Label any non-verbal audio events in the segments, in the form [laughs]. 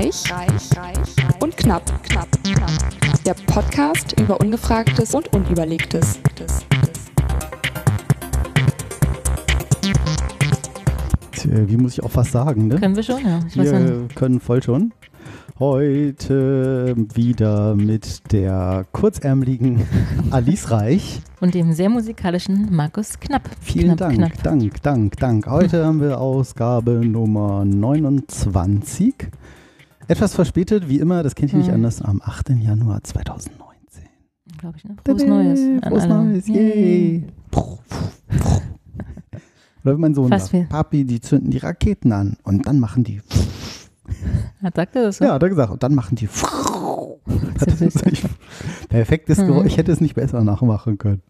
Reich, reich, reich und knapp, knapp, knapp. Der Podcast über Ungefragtes und Unüberlegtes. Tja, Wie muss ich auch was sagen, ne? Können wir schon, ja. Ich Wir können voll schon. Heute wieder mit der kurzärmeligen [laughs] Alice Reich. Und dem sehr musikalischen Markus Knapp. Vielen Knapp, Dank, Knapp. Dank, Dank, Dank. Heute haben wir Ausgabe Nummer 29. Etwas verspätet, wie immer, das kennt ihr nicht Mhm. anders, am 8. Januar 2019. Glaube ich, ne? Frohes Neues. Frohes. Neues, yay. [laughs] Oder mein Sohn Fast sagt, Papi, die zünden die Raketen an und dann machen die [laughs] Hat sagt er das so? Ja, hat er gesagt. Und dann machen die. [laughs] Das. Perfektes Mhm. Geräusch. Ich hätte es nicht besser nachmachen können.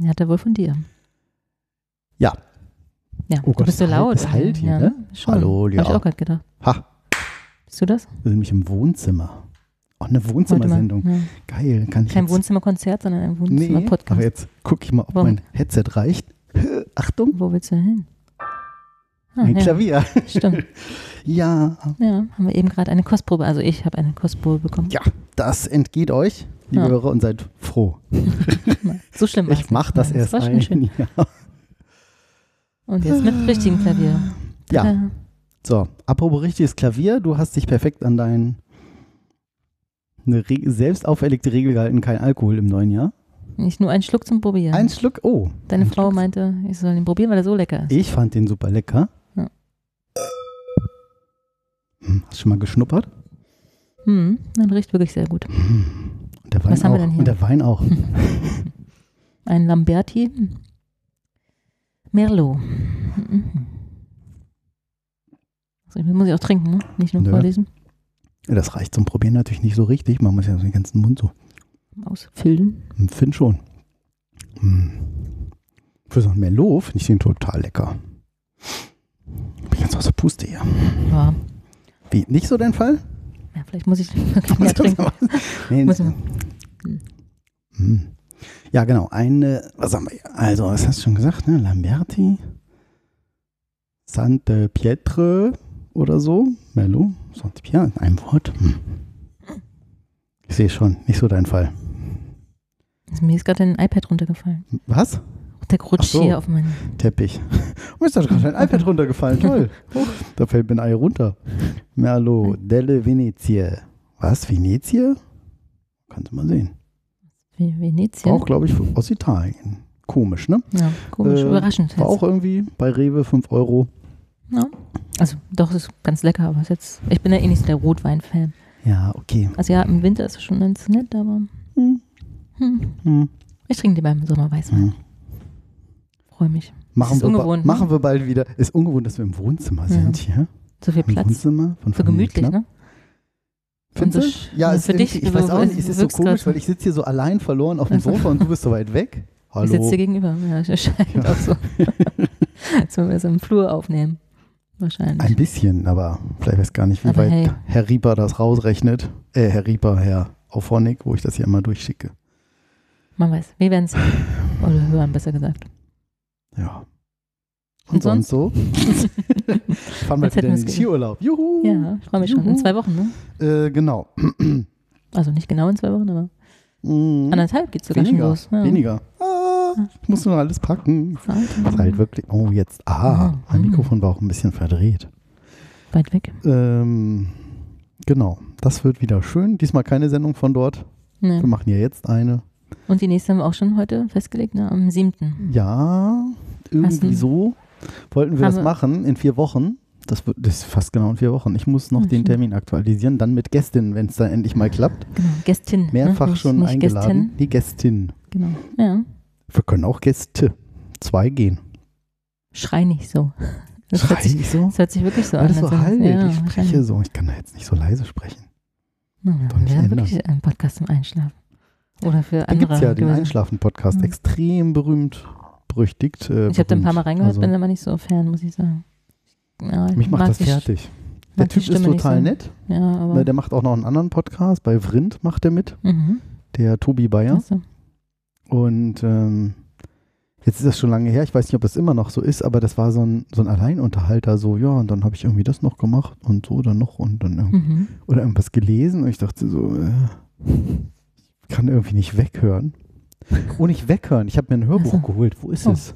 Ja, hat er wohl von dir. Ja. Ja, Oh du Gott, bist so laut. es halt hier, ja, ne? Schon. Hallo, Hab ich ja. auch gerade gedacht. Ha, Bist du das? wir sind nämlich im Wohnzimmer. Auch eine. Wohnzimmersendung. Ja. Geil. Kann ich Kein Wohnzimmerkonzert, sondern ein Nee, Wohnzimmerpodcast. aber jetzt gucke ich mal, ob Warum? mein Headset reicht. Achtung, Wo willst du hin? Ah, ein ja, Klavier. Stimmt. [laughs] Ja, Ja, haben wir eben gerade eine Kostprobe. Also ich habe eine Kostprobe bekommen. ja, das entgeht euch, liebe Ja. Hörer, und seid froh. [laughs] So schlimm Ich mach das nicht. erst war schon ein. schön. [laughs] Ja. Und jetzt mit richtigem Klavier. ja, Tada. So, apropos richtiges Klavier, du hast dich perfekt an dein eine Re selbst auferlegte Regel gehalten, kein Alkohol im neuen Jahr. Nicht nur einen Schluck zum Probieren. Ein Schluck, oh. Deine ein Frau Schluck. meinte, ich soll ihn probieren, weil er so lecker ist. Ich fand den super lecker. Ja. Hm, Hast du schon mal geschnuppert? Hm, dann riecht wirklich sehr gut. Hm. Und der Wein Was haben auch. wir denn hier? Und der Wein auch. [laughs] Ein Lamberti Merlot. Muss ich auch trinken, ne? nicht nur Nö. vorlesen. Das reicht zum Probieren natürlich nicht so richtig. Man muss ja den ganzen Mund so. Ausfüllen. Hm, Find schon. Hm. Für so ein Merlot finde ich den total lecker. Bin ganz aus der Puste hier. Ja. Wie, nicht so dein Fall? ja, vielleicht muss ich [laughs] wirklich mehr trinken. [laughs] nee, Muss man- Hm. Ja, genau. Eine, was haben wir hier? Also, was hast du schon gesagt, ne? Lamberti, Sante Pietre oder so. Merlot, Sante Pietre, in einem Wort. Hm. Ich sehe schon, nicht so dein Fall. Mir ist gerade ein iPad runtergefallen. Was? Der rutscht so. hier auf meinen. Teppich. [laughs] Mir ist da gerade ein iPad runtergefallen, toll. [laughs] Da fällt mir ein Ei runter. Merlot, delle Venezie. Was, Venezie? Kannst du mal sehen. Venetien. Auch, glaube ich, aus Italien. Komisch, ne? Ja, komisch, Äh, überraschend. War jetzt. auch irgendwie bei Rewe 5 Euro. Ja. Also, doch, es ist ganz lecker, aber es jetzt. Ich bin ja eh nicht so der Rotwein-Fan. Ja, okay. Also, ja, im Winter ist es schon ganz nett, aber. Hm, Hm, hm, ich trinke lieber im Sommer Weißwein. hm. Freue mich. Machen, wir ungewohnt, ne? machen wir bald wieder. Ist ungewohnt, dass wir im Wohnzimmer sind hier. So viel Im Platz. Wohnzimmer von So Familie gemütlich, Knapp. ne? Findest du? so Ja, ist für dich, ich weiß auch nicht, du ist es so komisch, weil ich sitze hier so allein verloren auf dem Also. Sofa und du bist so weit weg. Ich sitze Hallo. dir gegenüber. Ja, [laughs] scheint Ja. auch so. [laughs] Als wenn wir es im Flur aufnehmen. Wahrscheinlich. Ein bisschen, aber vielleicht weiß gar nicht, wie Aber weit hey. Herr Rieper das rausrechnet. Äh, Herr Rieper, Herr Auphonic, wo ich das hier immer durchschicke. Man weiß. Wir werden es. Oder hören, besser gesagt. Ja. Und, Und sonst so? [laughs] Fahren wir wieder in den Skiurlaub. Juhu! Ja, ich freue mich schon. In Juhu. zwei Wochen, ne? Äh, genau. Also nicht genau in zwei Wochen, aber Mhm. anderthalb geht es sogar schon Weniger. los. Ja. Weniger. Ah, ich muss nur alles packen. Das ist halt wirklich. Oh, jetzt. Ah, mein Mikrofon war auch ein bisschen verdreht. Weit weg. Ähm, genau. Das wird wieder schön. Diesmal keine Sendung von dort. Ne. Wir machen ja jetzt eine. Und die nächste haben wir auch schon heute festgelegt, ne? am 7. Ja, irgendwie so wollten wir Haben das machen in vier Wochen. Das, wird, das ist fast genau in vier Wochen. Ich muss noch Ja, den schön. Termin aktualisieren, dann mit Gästin, wenn es dann endlich mal klappt. Genau. Gästin. Mehrfach ne? Nicht- schon nicht eingeladen. Gästin. Die Gästin. Genau. Ja. Wir können auch Gäste. Zwei gehen. Schrei nicht so. [laughs] Das Schrei sich, ich so? das hört sich wirklich so Weil an. so halt. ja, ich spreche so. Ich kann da jetzt nicht so leise sprechen. Na, Doch wir nicht haben wirklich einen Podcast zum Einschlafen. Oder für Da andere. gibt es ja den Einschlafen-Podcast. Ja. Extrem berühmt, berüchtigt. Äh, Ich habe da ein paar Mal reingehört, Also, bin aber nicht so Fan, muss ich sagen. Ja, ich Mich macht das fertig. Der Typ ist nicht total so. nett. Ja, aber. Ne, Der macht auch noch einen anderen Podcast. Bei Vrind macht er mit. mhm. Der Tobi Bayer. Achso. Und ähm, Jetzt ist das schon lange her, ich weiß nicht, ob das immer noch so ist, aber das war so ein, so ein Alleinunterhalter, so, ja, und dann habe ich irgendwie das noch gemacht und so dann noch und dann irgendwie, Mhm. oder irgendwas gelesen und ich dachte so, äh, ich kann irgendwie nicht weghören. Oh, nicht weghören, ich habe mir ein Hörbuch Ach so. geholt. Wo ist Oh. es?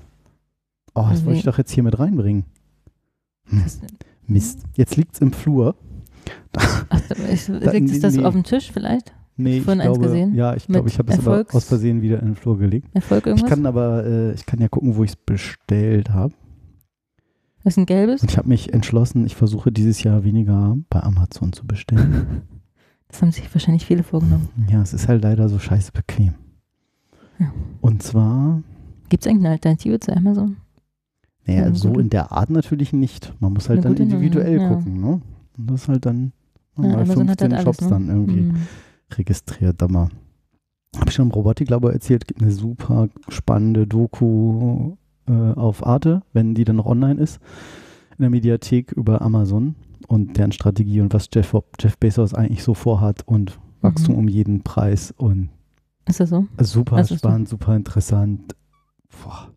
Oh, das wollte ich doch jetzt hier mit reinbringen. Hm? Mist. Jetzt liegt es im Flur. Ach, Da- liegt es das nee. auf dem Tisch vielleicht? Nee, ich Vorhin eins glaube, gesehen? ja, ich glaube, ich habe es aber aus Versehen wieder in den Flur gelegt. Erfolg Ich irgendwas? kann aber, äh, ich kann ja gucken, wo ich es bestellt habe. das ist ein gelbes? Und ich habe mich entschlossen, ich versuche dieses Jahr weniger bei Amazon zu bestellen. [laughs] Das haben sich wahrscheinlich viele vorgenommen. ja, es ist halt leider so scheiße bequem. Ja. Und zwar, Gibt es eigentlich eine Alternative zu Amazon? naja, Eine so in der Art natürlich nicht. Man muss halt dann individuell ja. gucken. Ne? Und das ist halt dann Ja, hat 15 halt Shops alles, ne? dann irgendwie Mhm. Registriert. Da mal. Habe ich schon im Robotiklabor erzählt, gibt eine super spannende Doku äh, auf Arte, wenn die dann noch online ist, in der Mediathek über Amazon und deren Strategie und was Jeff, Jeff Bezos eigentlich so vorhat und Wachstum Mhm. um jeden Preis und Ist das so? super Das ist so. spannend, super interessant. Boah.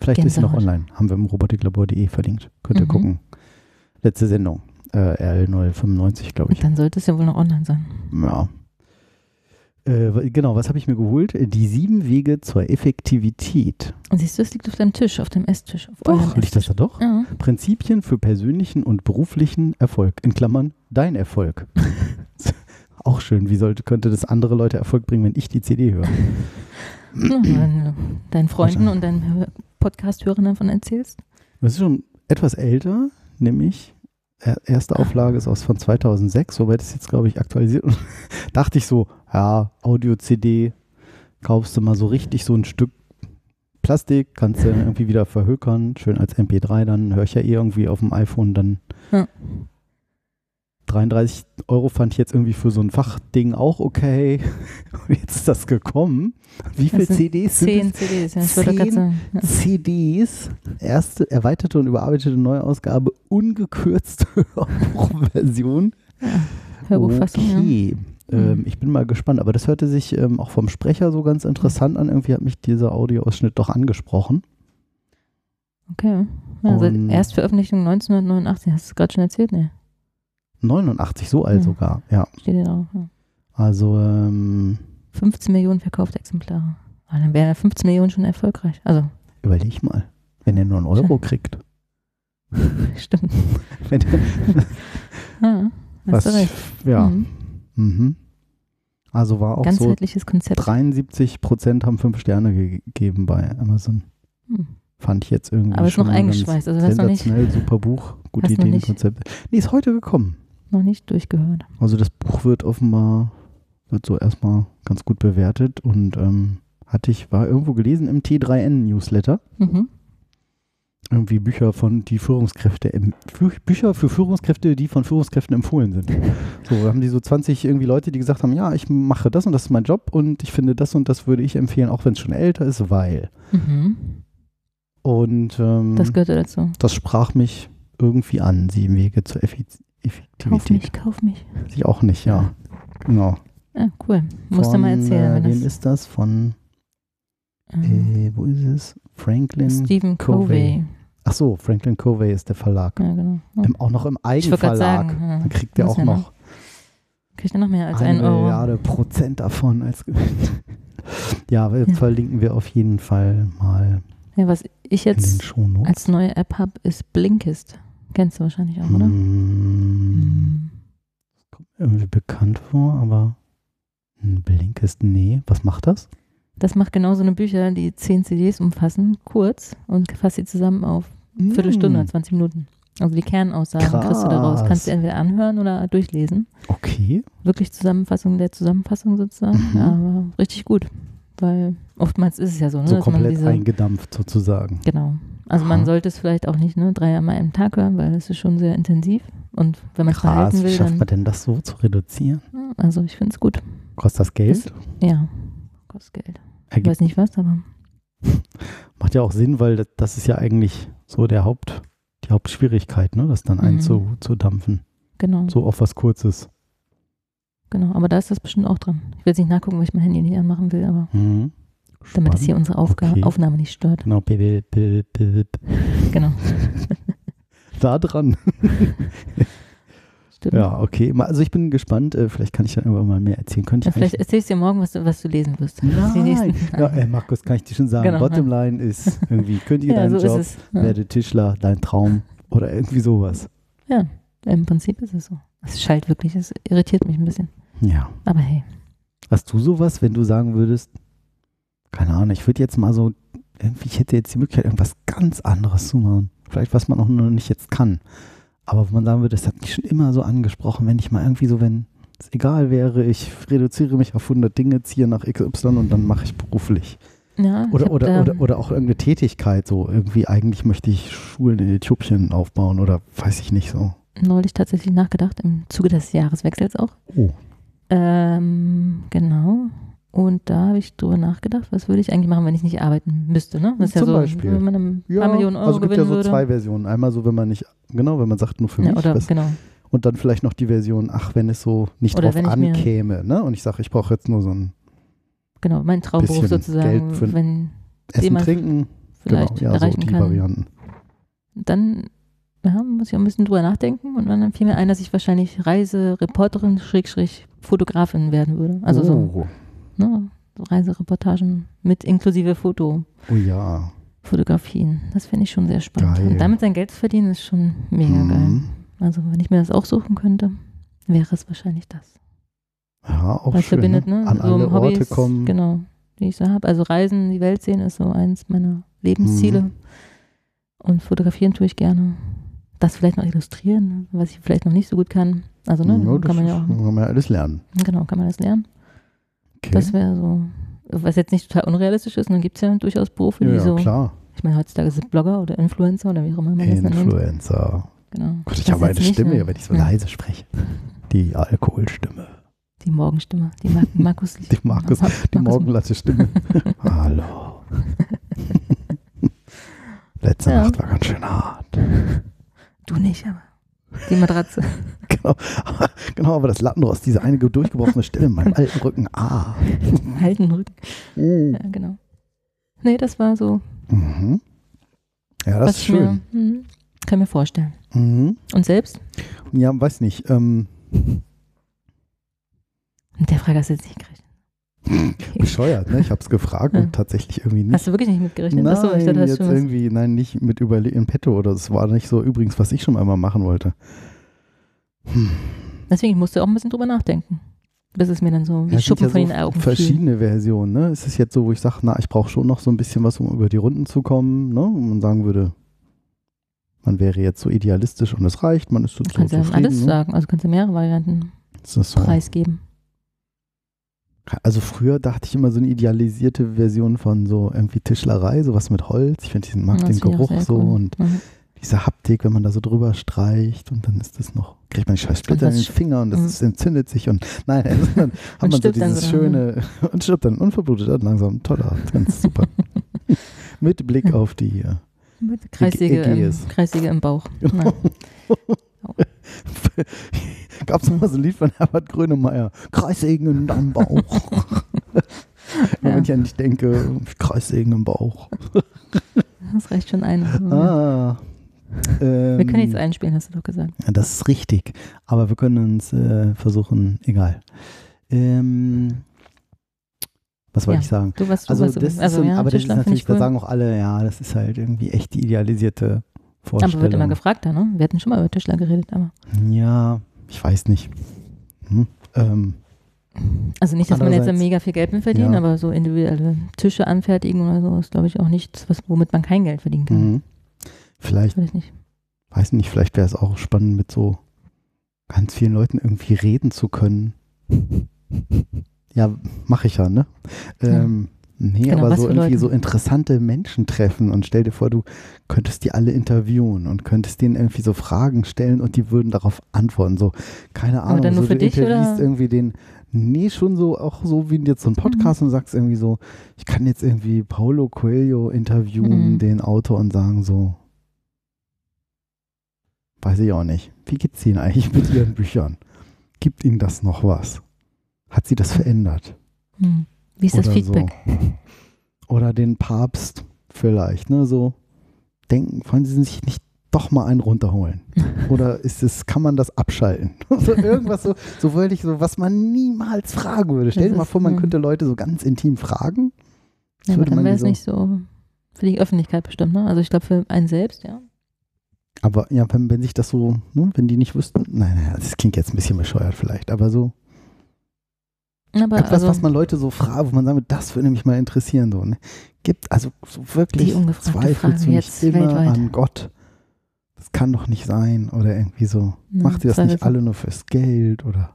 Vielleicht ist sie noch Gänsehaut. online. Haben wir im robotiklabor.de verlinkt. Könnt ihr Mhm. gucken. Letzte Sendung. Äh, RL095, glaube ich. Dann sollte es ja wohl noch online sein. Ja. Äh, genau, was habe ich mir geholt? Die sieben Wege zur Effektivität. Und siehst du, es liegt auf deinem Tisch, auf dem Esstisch. Auf Doch, liegt das da doch? Ja. Prinzipien für persönlichen und beruflichen Erfolg. In Klammern, dein Erfolg. [laughs] Auch schön. Wie sollte, könnte das andere Leute Erfolg bringen, wenn ich die CD höre? [laughs] Deinen Freunden und deinen Hör- Podcast-Hörern davon erzählst. Das ist schon etwas älter, nämlich erste Auflage ist aus von 2006, wobei das jetzt, glaube ich, aktualisiert. Und [laughs] dachte ich so, ja, Audio-CD, kaufst du mal so richtig so ein Stück Plastik, kannst du dann irgendwie wieder verhökern, schön als MP3, dann höre ich ja eh irgendwie auf dem iPhone dann. Ja. 33 Euro fand ich jetzt irgendwie für so ein Fachding auch okay. [laughs] Und jetzt ist das gekommen. Wie viele Das sind CDs sind Zehn es? CDs, ja. Ich Zehn sagen. Ja. CDs, erste erweiterte und überarbeitete Neuausgabe, ungekürzte [laughs] Hörbuchversion. Hörbuchfassung, ja. okay. Ähm, Mhm. ich bin mal gespannt, aber das hörte sich ähm, auch vom Sprecher so ganz interessant an. Irgendwie hat mich dieser Audioausschnitt doch angesprochen. Okay. Ja, also Erstveröffentlichung 1989, hast du es gerade schon erzählt? Nee, 89, so alt Ja. sogar. Ja, steht hier. Ja. also ähm, 15 Millionen verkaufte Exemplare. Ah, dann wären ja 15 Millionen schon erfolgreich. Also, überleg mal, wenn er nur einen Euro kriegt. [laughs] stimmt. [laughs] Wenn Ja, [laughs] hast was, du recht. ja. Mhm. Mhm. Also war auch so Ganzheitliches Konzept. 73 Prozent haben fünf Sterne gegeben bei Amazon. Hm. Fand ich jetzt irgendwie Aber ist schon noch eingeschweißt. Also, sensationell, super Buch, gute Ideen, Konzepte. Nee, ist heute gekommen. Noch nicht durchgehört. Also das Buch wird offenbar, wird so erstmal ganz gut bewertet und ähm, hatte ich, war irgendwo gelesen im T3N-Newsletter. Mhm. Irgendwie Bücher von die Führungskräfte, Bücher für Führungskräfte, die von Führungskräften empfohlen sind. [laughs] So, da haben die so 20 irgendwie Leute, die gesagt haben, ja, ich mache das und das ist mein Job und ich finde das und das würde ich empfehlen, auch wenn es schon älter ist, weil. Mhm. Und ähm, Das gehörte dazu. das sprach mich irgendwie an, sieben Wege zur Effiz Kauf Effektivität. mich, kauf mich. Ich auch nicht, ja. Genau. Ja, cool. Musst du mal erzählen. Äh, wem das, ist das? Von, ähm, äh, wo ist es? Franklin. Stephen Covey. Covey. Ach so, Franklin Covey ist der Verlag. Ja, genau. Ja. Im, auch noch im Eigenverlag. sagen, ja. Dann kriegt der auch ja noch Kriegt er noch mehr als eine einen Euro. Milliarde Prozent davon als Gewinn. ja, Ja. verlinken wir auf jeden Fall mal Ja, was ich jetzt als neue App habe, ist Blinkist. Kennst du wahrscheinlich auch, oder? Mm, Mhm. Kommt mir irgendwie bekannt vor, aber ein Blinkist, nee. Was macht das? Das macht genau so eine Bücher, die 10 CDs umfassen, kurz und fasst sie zusammen auf Viertelstunde, Mm, 20 Minuten. Also die Kernaussagen kriegst du daraus. Krass. Kannst du entweder anhören oder durchlesen. Okay. Wirklich Zusammenfassung der Zusammenfassung sozusagen. Mhm. Aber richtig gut. Weil oftmals ist es ja so, ne, So komplett diese. eingedampft sozusagen. Genau. Also Aha. man sollte es vielleicht auch nicht ne, dreimal im Tag hören, weil es ist schon sehr intensiv. Und wenn man es Krass, wie will, schafft dann. man denn das so zu reduzieren? Also ich finde es gut. Kostet das Geld? Ist- Ja, kostet Geld. Ich Ergibt, weiß nicht was, aber [laughs] macht ja auch Sinn, weil das, das ist ja eigentlich so der Haupt, die Hauptschwierigkeit, ne? das dann Mhm. einzudampfen. genau. So auf was Kurzes. Genau. Aber da ist das bestimmt auch dran. Ich will jetzt nicht nachgucken, weil ich mein Handy nicht anmachen will, aber Mhm. Damit es hier Spannend. unsere Aufga Okay. Aufnahme nicht stört. Genau. Genau. [laughs] da dran. [laughs] Stimmt. Ja, okay. Also ich bin gespannt. Äh, vielleicht kann ich dann irgendwann mal mehr erzählen. Könnte Ja, ich vielleicht erzählst du dir morgen, was du, was du lesen wirst. Nein. Ja, ey, Markus, kann ich dir schon sagen. Genau. Bottomline ist irgendwie, kündige [laughs] ja, deinen so Job, es. Ja. werde Tischler, dein Traum oder irgendwie sowas. ja, im Prinzip ist es so. Es schallt wirklich, es irritiert mich ein bisschen. Ja. Aber hey, Hast du sowas, wenn du sagen würdest, keine Ahnung, ich würde jetzt mal so, irgendwie, ich hätte jetzt die Möglichkeit, irgendwas ganz anderes zu machen. Vielleicht, was man auch noch nicht jetzt kann. Aber wo man sagen würde, das hat mich schon immer so angesprochen, wenn ich mal irgendwie so, wenn es egal wäre, ich reduziere mich auf 100 Dinge, ziehe nach XY und dann mache ich beruflich. ja, Oder, oder, da, oder, oder auch irgendeine Tätigkeit, so irgendwie, eigentlich möchte ich Schulen in Äthiopien aufbauen oder weiß ich nicht so. neulich tatsächlich nachgedacht, im Zuge des Jahreswechsels auch. Oh, Ähm, genau. Und da habe ich drüber nachgedacht, was würde ich eigentlich machen, wenn ich nicht arbeiten müsste, ne? Das ist Zum ja so, Beispiel. wenn man ein paar Millionen Euro also es gibt ja so würde. zwei Versionen. Einmal so, wenn man nicht, genau, wenn man sagt nur für ja, mich, oder, was, genau. und dann vielleicht noch die Version, ach, wenn es so nicht Oder drauf ankäme, ne? Und ich sage, ich brauche jetzt nur so ein Genau, mein Traumberuf sozusagen, Geld für- wenn Essen, Trinken, vielleicht genau, ja, so erreichen die kann. Varianten. Dann ja, muss ich auch ein bisschen drüber nachdenken und dann fiel mir ein, dass ich wahrscheinlich Reisereporterin, Schrägstrich, Fotografin werden würde. Also so, oh, ne, Reisereportagen mit inklusive Foto. oh ja. Fotografien. Das finde ich schon sehr spannend. Geil. Und damit sein Geld zu verdienen, ist schon mega geil. Mhm. Also wenn ich mir das auch suchen könnte, wäre es wahrscheinlich das. Ja, auch Was schön, verbindet, ne? ne? An so alle Hobbys, Orte kommen. Genau, die ich so habe. Also Reisen, die Welt sehen ist so eins meiner Lebensziele. Mhm. Und fotografieren tue ich gerne. Das vielleicht noch illustrieren, was ich vielleicht noch nicht so gut kann. Also, ne, Ja, kann man ja auch, kann man ja alles lernen. genau, kann man das lernen. Okay. Das wäre so, was jetzt nicht total unrealistisch ist, und dann gibt es ja durchaus Berufe, ja, die so, klar. ich meine, heutzutage sind Blogger oder Influencer oder wie auch immer man das nennt. Influencer. Genau. Gott, ich Das habe eine nicht Stimme, eine- wenn ich so ja, leise spreche. Die Alkoholstimme. Die Morgenstimme, die Mar [laughs] Markus. Die Markus, Mar die Markus- morgenlatte Stimme. [laughs] Hallo. [laughs] Letzte Ja. Nacht war ganz schön hart. Du nicht, aber die Matratze. [laughs] Genau, genau, aber das Lattenrost, diese eine durchgebrochene Stelle in meinem [laughs] alten Rücken. Ah. Halten Rücken. Mhm. Ja, genau. Nee, das war so, Mhm. Ja, das ist ich mir, schön. hm, kann mir vorstellen. Mhm. Und selbst? Ja, weiß nicht. Ähm, Mit der Frage hast du jetzt nicht gerechnet. Bescheuert, ne? Ich habe es gefragt Ja. und tatsächlich irgendwie nicht. Hast du wirklich nicht mitgerechnet? Nein, Achso, ich dachte, jetzt irgendwie, nein, nicht mit Überle in petto oder das war nicht so übrigens, was ich schon einmal machen wollte. Hm. Deswegen musste ich auch ein bisschen drüber nachdenken. Bis es mir dann so wie Ja, es Schuppen ja von so den Augen fiel. verschiedene Versionen, ne? Es ist jetzt so, wo ich sage, na, ich brauche schon noch so ein bisschen was, um über die Runden zu kommen, ne? Und man sagen würde, man wäre jetzt so idealistisch und es reicht, man ist so, Du so kannst ja zufrieden. alles ne? sagen. Also kannst du mehrere Varianten Das ist so. preisgeben. Also früher dachte ich immer so eine idealisierte Version von so irgendwie Tischlerei, sowas mit Holz. Ich finde, ich mag Das den Geruch so cool. und Mhm. diese Haptik, wenn man da so drüber streicht und dann ist das noch, kriegt man die scheiß Splitter in den Finger und das Mhm. entzündet sich und nein, also [laughs] dann hat man so dieses so, schöne [laughs] und stirbt dann unverblutet dann langsam. Toller, ganz super. [laughs] Mit Blick auf die äh, Mit Kreissäge, im, Ägäis. Kreissäge im Bauch. Genau. [laughs] Gab es mal so ein Lied von Herbert Grönemeyer? Kreissägen in deinem Bauch. Ja. [laughs] Wenn ich an dich denke, Kreissägen im Bauch. Das reicht schon ein. Ah. Wir können Ähm, nichts einspielen, hast du doch gesagt. Ja, das ist richtig. Aber wir können uns äh, versuchen, egal. Ähm, was wollte Ja, ich sagen? Du warst du Also, warst das ist also so, ja, aber das ist natürlich, ich da sagen auch alle, ja, das ist halt irgendwie echt die idealisierte Vorstellung. Aber wird immer gefragt, da, ne? Wir hatten schon mal über Tischler geredet, aber. ja, ich weiß nicht. Hm? Ähm, Also nicht, dass man jetzt mega viel Geld mit verdient, Ja. aber so individuelle Tische anfertigen oder so ist, glaube ich, auch nichts, was, womit man kein Geld verdienen kann. mhm. Vielleicht, Weiß ich nicht. weiß nicht, vielleicht wäre es auch spannend, mit so ganz vielen Leuten irgendwie reden zu können. Ja, mache ich ja, ne? Ähm, Nee, Genau, aber so irgendwie Leute? so interessante Menschen treffen und stell dir vor, du könntest die alle interviewen und könntest denen irgendwie so Fragen stellen und die würden darauf antworten. So, keine Ahnung, dann nur so für du dich, interviewst oder? irgendwie den, nee, schon so, auch so wie jetzt so ein Podcast Mhm. und sagst irgendwie so, ich kann jetzt irgendwie Paulo Coelho interviewen, Mhm. den Autor und sagen so, weiß ich auch nicht. Wie geht's Ihnen eigentlich mit Ihren Büchern? Gibt Ihnen das noch was? Hat sie das verändert? Hm. Wie ist das Feedback? So. oder den Papst vielleicht, ne? So denken, wollen sie sich nicht doch mal einen runterholen? [laughs] Oder ist es, kann man das abschalten? [laughs] so irgendwas so, so wollte ich so, was man niemals fragen würde. Stell dir Das mal ist, vor, man könnte Leute so ganz intim fragen. Ja, aber dann wäre es so- nicht so für die Öffentlichkeit bestimmt, ne? Also ich glaube für einen selbst, ja. Aber ja, wenn, wenn sich das so, ne, wenn die nicht wüssten, nein, nein, das klingt jetzt ein bisschen bescheuert vielleicht, aber so Aber etwas, also, was man Leute so fragt, wo man sagt, das würde mich mal interessieren, so, ne? Gibt, also so wirklich du nicht jetzt immer weltweit. an Gott. Das kann doch nicht sein oder irgendwie so. Ja, Macht ihr das nicht alle nur fürs Geld oder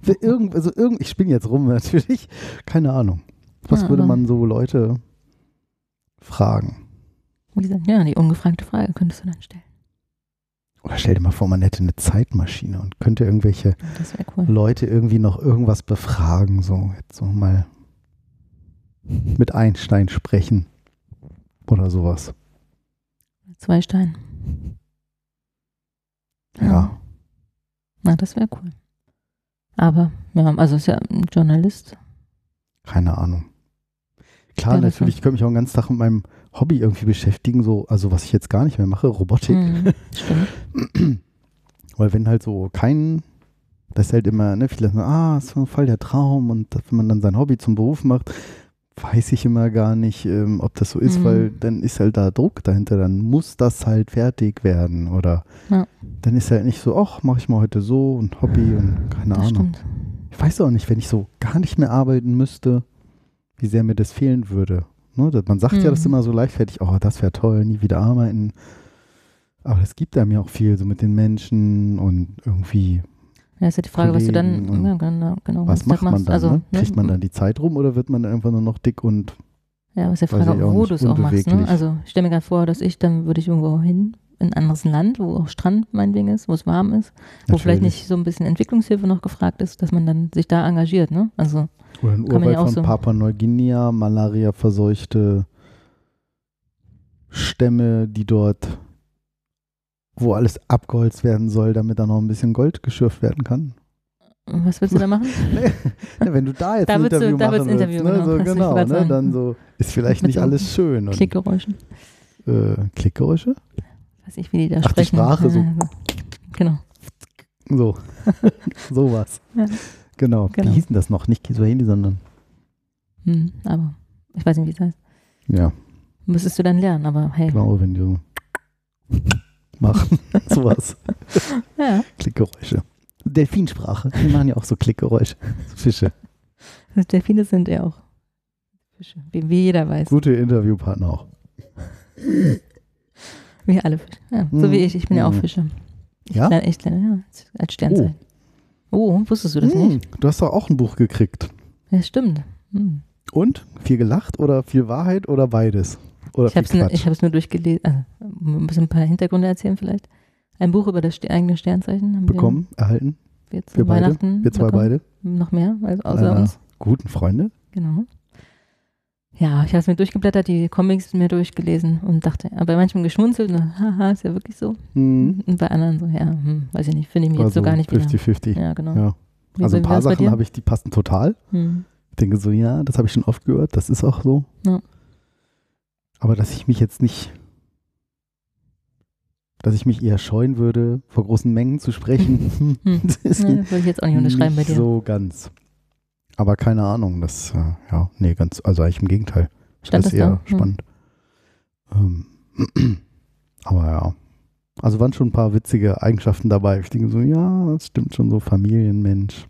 für irgend, also irgend, ich spinne jetzt rum [laughs] natürlich, keine Ahnung. Was Ja, würde man so Leute fragen? wie gesagt, ja, die ungefragte Frage könntest du dann stellen. Oder stell dir mal vor, man hätte eine Zeitmaschine und könnte irgendwelche cool. Leute irgendwie noch irgendwas befragen, so jetzt so mal mit Einstein sprechen oder sowas. Zwei Steine. Ja, Na, das wäre cool. Aber, ja, also ist ja ein Journalist. keine Ahnung. Klar, natürlich, ich könnte mich auch den ganzen Tag mit meinem Hobby irgendwie beschäftigen, so, also was ich jetzt gar nicht mehr mache, Robotik. Mhm, stimmt. [clears throat] Weil wenn halt so kein, das ist halt immer, ne, viele sagen, ah, ist so voll der Traum und wenn man dann sein Hobby zum Beruf macht, weiß ich immer gar nicht, ähm, ob das so ist, Mhm. weil dann ist halt da Druck dahinter, dann muss das halt fertig werden oder Ja. dann ist halt nicht so, ach, mache ich mal heute so und Hobby und keine Das Ahnung. stimmt. Ich weiß auch nicht, wenn ich so gar nicht mehr arbeiten müsste, wie sehr mir das fehlen würde. Ne, man sagt ja das Mhm. immer so leichtfertig, oh, das wäre toll, nie wieder arbeiten. Aber es gibt einem ja auch viel, so mit den Menschen und irgendwie, Ja, ist ja die Frage, was du dann, ja, genau, genau was du macht man machst. dann? Also, ne? Kriegt man dann die Zeit rum oder wird man dann einfach nur noch dick und Ja, aber ist die weiß Frage, auch wo du es auch machst. Ne? Also, ich stelle mir gerade vor, dass ich, dann würde ich irgendwo hin, in ein anderes Land, wo auch Strand meinetwegen ist, wo es warm ist, wo vielleicht nicht so ein bisschen Entwicklungshilfe noch gefragt ist, dass man dann sich da engagiert. Ne? Also, oder ein Urwald ja von so- Papua-Neuguinea, Malaria verseuchte Stämme, die dort, wo alles abgeholzt werden soll, damit da noch ein bisschen Gold geschürft werden kann. was willst du da machen? [laughs] Ja, wenn du da jetzt Da ein würdest du- Interview da machen Interview, willst, ne? genau. so, genau, ne? dann so, ist vielleicht Mit nicht so alles schön. Klickgeräuschen. äh, Klickgeräusche? Weiß ich, wie die da Ach, die sprechen. Sprache so. Genau. So, [laughs] sowas. Ja. Genau. Genau. Wie hieß denn das noch? Nicht Kiswahili, sondern, Hm, aber ich weiß nicht, wie es heißt. ja, Müsstest du dann lernen, aber hey. genau, wenn die so [laughs] machen, [laughs] sowas. Ja, Klickgeräusche. Delfinsprache, die machen ja auch so Klickgeräusche. Fische. Delfine sind ja auch Fische, wie, wie jeder weiß. Gute Interviewpartner auch. Wie alle Fische. Ja, so wie ich, ich bin ja auch Mhm. Fische. Ja? Kleine, echt kleine, ja, als- Sternzeichen. Oh, wusstest du das Hm, nicht? Du hast doch auch ein Buch gekriegt. Ja, stimmt. Hm. Und? Viel gelacht oder viel Wahrheit oder beides? Oder Ich habe es nur, durchgelesen. Also, ein bisschen ein paar Hintergründe erzählen vielleicht. Ein Buch über das ste eigene Sternzeichen haben bekommen, erhalten? wir jetzt Wir beide? Weihnachten Wir zwei bekommen. beide? Noch mehr, also außer Äh, uns. Guten Freunde? Genau. Ja, ich habe es mir durchgeblättert, die Comics mir durchgelesen und dachte, aber bei manchem geschmunzelt, na, [laughs] haha, ist ja wirklich so. Hm. Und bei anderen so, ja, hm, weiß ich nicht, finde ich mich War jetzt so gar nicht wieder. 50-50. Ja, genau. Ja. Also ein paar bei Sachen habe ich, die passen total. Hm. Ich denke so, ja, das habe ich schon oft gehört, das ist auch so. Ja. Aber dass ich mich jetzt nicht, dass ich mich eher scheuen würde, vor großen Mengen zu sprechen, Hm. [laughs] [laughs] das ist Nee, das würde ich jetzt auch nicht unterschreiben bei nicht dir. so ganz. Aber keine Ahnung, das, äh, ja, nee, ganz, also eigentlich im Gegenteil. Stand das ist eher da? Hm. spannend. Ähm, [clears throat] aber ja. Also waren schon ein paar witzige Eigenschaften dabei. Ich denke so, ja, das stimmt schon so, Familienmensch.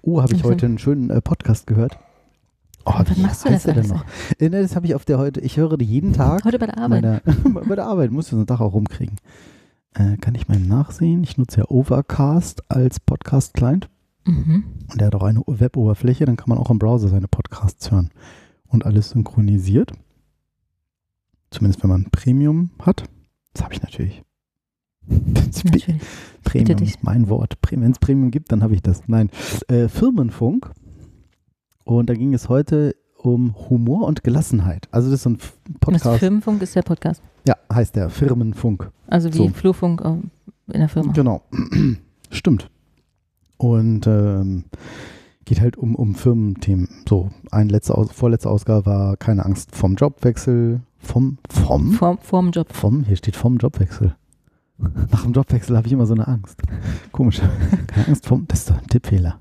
Oh, habe ich Also- heute einen schönen äh, Podcast gehört. Oh, Was wie machst du das denn alles? noch? Äh, ne, das habe ich auf der heute, ich höre die jeden Tag. Heute bei der Bei Arbeit. der, [laughs] bei der Arbeit, muss ich so einen Tag auch rumkriegen. Äh, kann ich mal nachsehen? Ich nutze ja Overcast als Podcast-Client. Mhm. Und der hat auch eine Web-Oberfläche, dann kann man auch im Browser seine Podcasts hören. Und alles synchronisiert. Zumindest wenn man Premium hat. Das habe ich natürlich. [laughs] Natürlich. Premium ist mein Wort. Wenn es Premium gibt, dann habe ich das. Nein. Äh, Firmenfunk. Und da ging es heute um Humor und Gelassenheit. Also das ist so ein F- Das Podcast. Firmenfunk ist der Podcast. Ja, heißt der Firmenfunk. Also wie So. Flurfunk äh, in der Firma. Genau. [clears throat] Stimmt. Und ähm, geht halt um, um Firmenthemen. So, ein letzte vorletzte Ausgabe war keine Angst vom Jobwechsel. Vom, vom? Vorm, vorm Job. Vom, hier steht vom Jobwechsel. [laughs] Nach dem Jobwechsel habe ich immer so eine Angst. Komisch. [laughs] Keine Angst vom, das ist doch ein Tippfehler.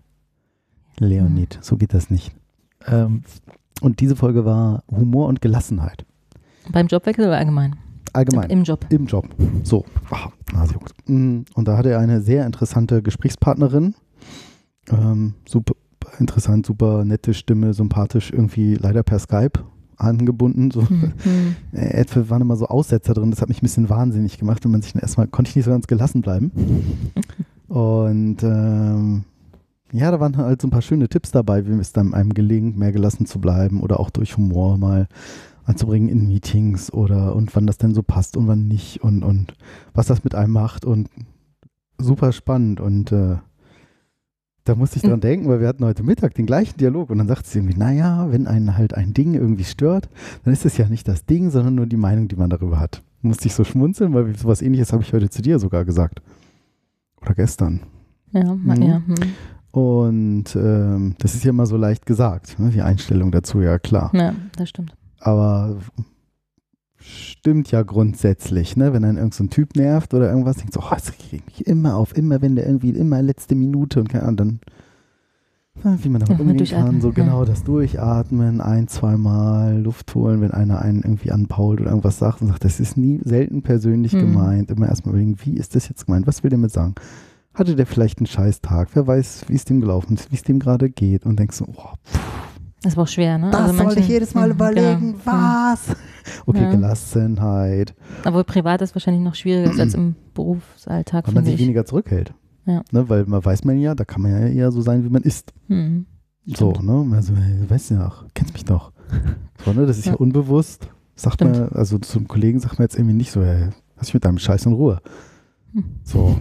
Leonid, so geht das nicht. Ähm, und diese Folge war Humor und Gelassenheit. Beim Jobwechsel oder allgemein? Allgemein. Im Job. Im Job. So. Ah, Nase juckt. Mm, Und da hatte er eine sehr interessante Gesprächspartnerin. Ähm, super interessant, super nette Stimme, sympathisch, irgendwie leider per Skype angebunden. So. Hm, hm. [laughs] Äh, Etwa waren immer so Aussetzer drin, das hat mich ein bisschen wahnsinnig gemacht, wenn man sich erstmal konnte ich nicht so ganz gelassen bleiben. [laughs] Und ähm, ja, da waren halt so ein paar schöne Tipps dabei, wie es dann einem gelingt, mehr gelassen zu bleiben oder auch durch Humor mal anzubringen in Meetings oder und wann das denn so passt und wann nicht und, und was das mit einem macht und super spannend und äh, da musste ich dran denken, weil wir hatten heute Mittag den gleichen Dialog und dann sagt sie irgendwie, naja, wenn einen halt ein Ding irgendwie stört, dann ist es ja nicht das Ding, sondern nur die Meinung, die man darüber hat. Musste ich so schmunzeln, weil sowas ähnliches habe ich heute zu dir sogar gesagt. Oder gestern. Ja, Mhm. ja. Hm. Und ähm, das ist ja immer so leicht gesagt, ne? die Einstellung dazu, ja klar. ja, das stimmt. Aber stimmt ja grundsätzlich, ne? Wenn dann irgendein so ein Typ nervt oder irgendwas, denkst du, oh, das regt mich immer auf, immer wenn der irgendwie, immer letzte Minute und keine Ahnung, dann, na, wie man damit Ja, umgehen kann, so ja. genau das Durchatmen, ein, zweimal Luft holen, wenn einer einen irgendwie anpault oder irgendwas sagt und sagt, das ist nie, selten persönlich Hm. gemeint, immer erstmal überlegen, wie ist das jetzt gemeint, was will der mit sagen? Hatte der vielleicht einen scheiß Tag? Wer weiß, wie es dem gelaufen ist, wie es dem gerade geht und denkst so, oh, Das war auch schwer, ne? das Also sollte manche- ich jedes Mal Mhm, überlegen, genau. was? [laughs] Okay, Ja. Gelassenheit, Aber privat ist wahrscheinlich noch schwieriger ist als im [clears throat] Berufsalltag, weil man sich ich. weniger zurückhält. Ja. Ne, weil man weiß man ja, da kann man ja eher so sein, wie man ist. Hm. So, ne? Man so, hey, du weißt ja auch, kennst mich doch. [laughs] So, ne? Das ist ja, Ja. unbewusst. Sagt Stimmt. man, also zum Kollegen sagt man jetzt irgendwie nicht so, hey, lass mich mit deinem Scheiß in Ruhe. Hm. So,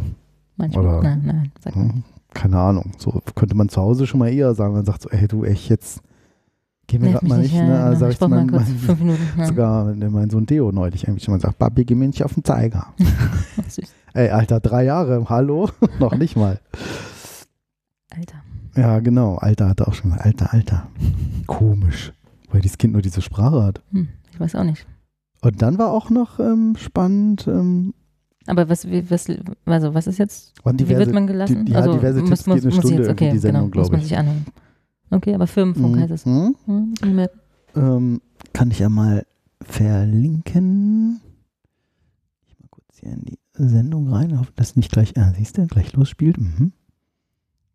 Manchmal. Oder- nein, nein, sag ne? keine Ahnung. So könnte man zu Hause schon mal eher sagen, man sagt so, ey, du echt jetzt, geh mir gerade mal nicht, ne? ja, Also ich ich brauch zu mal kurz fünf [laughs] Minuten. Ja. sogar mein Sohn Deo neulich irgendwie schon mal sagt, Babi, geh mir nicht auf den Zeiger. [laughs] Ey, Alter, drei Jahre, hallo? [laughs] Noch nicht mal. Alter. Ja, genau. Alter hat er auch schon mal. Alter, Alter. Komisch. Weil dieses Kind nur diese Sprache hat. Hm. Ich weiß auch nicht. Und dann war auch noch ähm, spannend, ähm, Aber was, wie- was, also was ist jetzt, waren wie diverse, wird man gelassen? die- ja, also diverse Tipps, geht eine muss ich Stunde jetzt, okay, die Sendung, genau, muss glaub man ich. sich anhören. Okay, aber Firmenfunk Mhm. heißt es. Hm? Hm, mir merken. ähm, kann ich ja mal verlinken. Ich mal kurz hier in die Sendung rein, hoffe, dass nicht gleich, ah, siehst du, gleich losspielt. Mhm.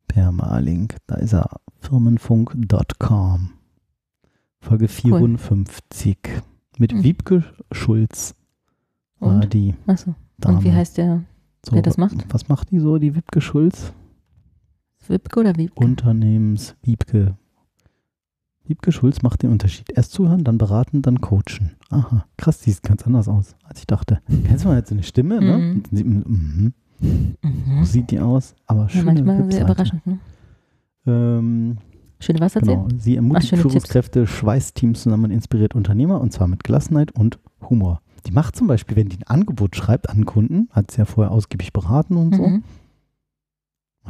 Permalink, da ist er. Firmenfunk.com. Folge 54. Mit Mhm. Wiebke Schulz war Und? die Achso. Und wie heißt der? so, wer das macht? Was macht die so, die Wiebke Schulz? Wipke oder Wiebke? Unternehmens Wiebke. Wiebke Schulz macht den Unterschied. Erst zuhören, dann beraten, dann coachen. Aha, krass, die sieht ganz anders aus, als ich dachte. Kennst du mal jetzt so eine Stimme, ne? Mhm. Sieht mhm, Mhm. so sieht die aus, aber Ja, schön. manchmal sehr überraschend. Ne? Ähm, Schöne was erzählen? genau. Sie ermutigt Tipps. Führungskräfte, Schweißteams zusammen und inspiriert Unternehmer und zwar mit Gelassenheit und Humor. Die macht zum Beispiel, wenn die ein Angebot schreibt an Kunden, hat sie ja vorher ausgiebig beraten und so, Mhm.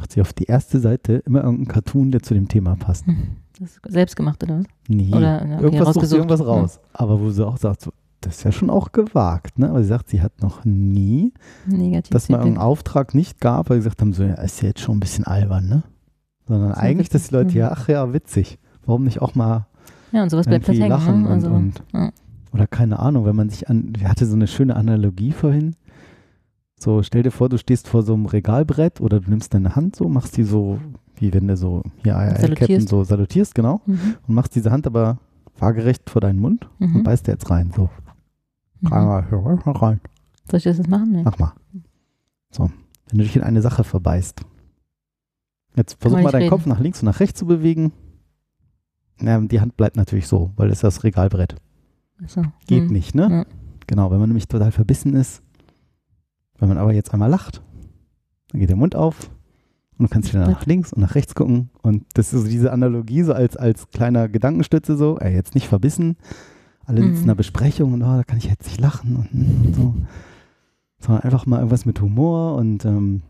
Macht sie auf die erste Seite immer irgendeinen Cartoon, der zu dem Thema passt. Mhm. Das ist selbst gemacht, oder was? Nee, Oder, okay, irgendwas sucht sie irgendwas raus. Aber wo sie auch sagt, so, das ist ja schon auch gewagt, ne? Aber sie sagt, sie hat noch nie. Negativ. dass man einen Auftrag nicht gab, weil sie gesagt haben, so, ja, ist ja jetzt schon ein bisschen albern, ne? Sondern So eigentlich, dass die Leute, ja, ach ja, witzig. Warum nicht auch mal Ja, und sowas bleibt halt hängen. lachen Ne? und, Also, und ja. oder keine Ahnung, wenn man sich an, wir hatte so eine schöne Analogie vorhin. So, stell dir vor, du stehst vor so einem Regalbrett oder du nimmst deine Hand so, machst die so, wie wenn du so hier Eierketten so salutierst, genau, Mhm. und machst diese Hand aber waagerecht vor deinen Mund und Mhm. beißt da jetzt rein. So, Mhm. rein. Soll ich das jetzt machen? Nee. Mach mal. So, wenn du dich in eine Sache verbeißt. Jetzt versuch mal deinen reden. Kopf nach links und nach rechts zu bewegen. Ja, die Hand bleibt natürlich so, weil das ist das Regalbrett. Achso. Geht Mhm. nicht, ne? Ja. Genau, wenn man nämlich total verbissen ist, wenn man aber jetzt einmal lacht, dann geht der Mund auf und du kannst wieder nach links und nach rechts gucken. Und das ist so diese Analogie so als, als kleiner Gedankenstütze so, ey, jetzt nicht verbissen, alle sitzen Mhm. in einer Besprechung und oh, da kann ich jetzt nicht lachen und, und so, sondern einfach mal irgendwas mit Humor und ähm,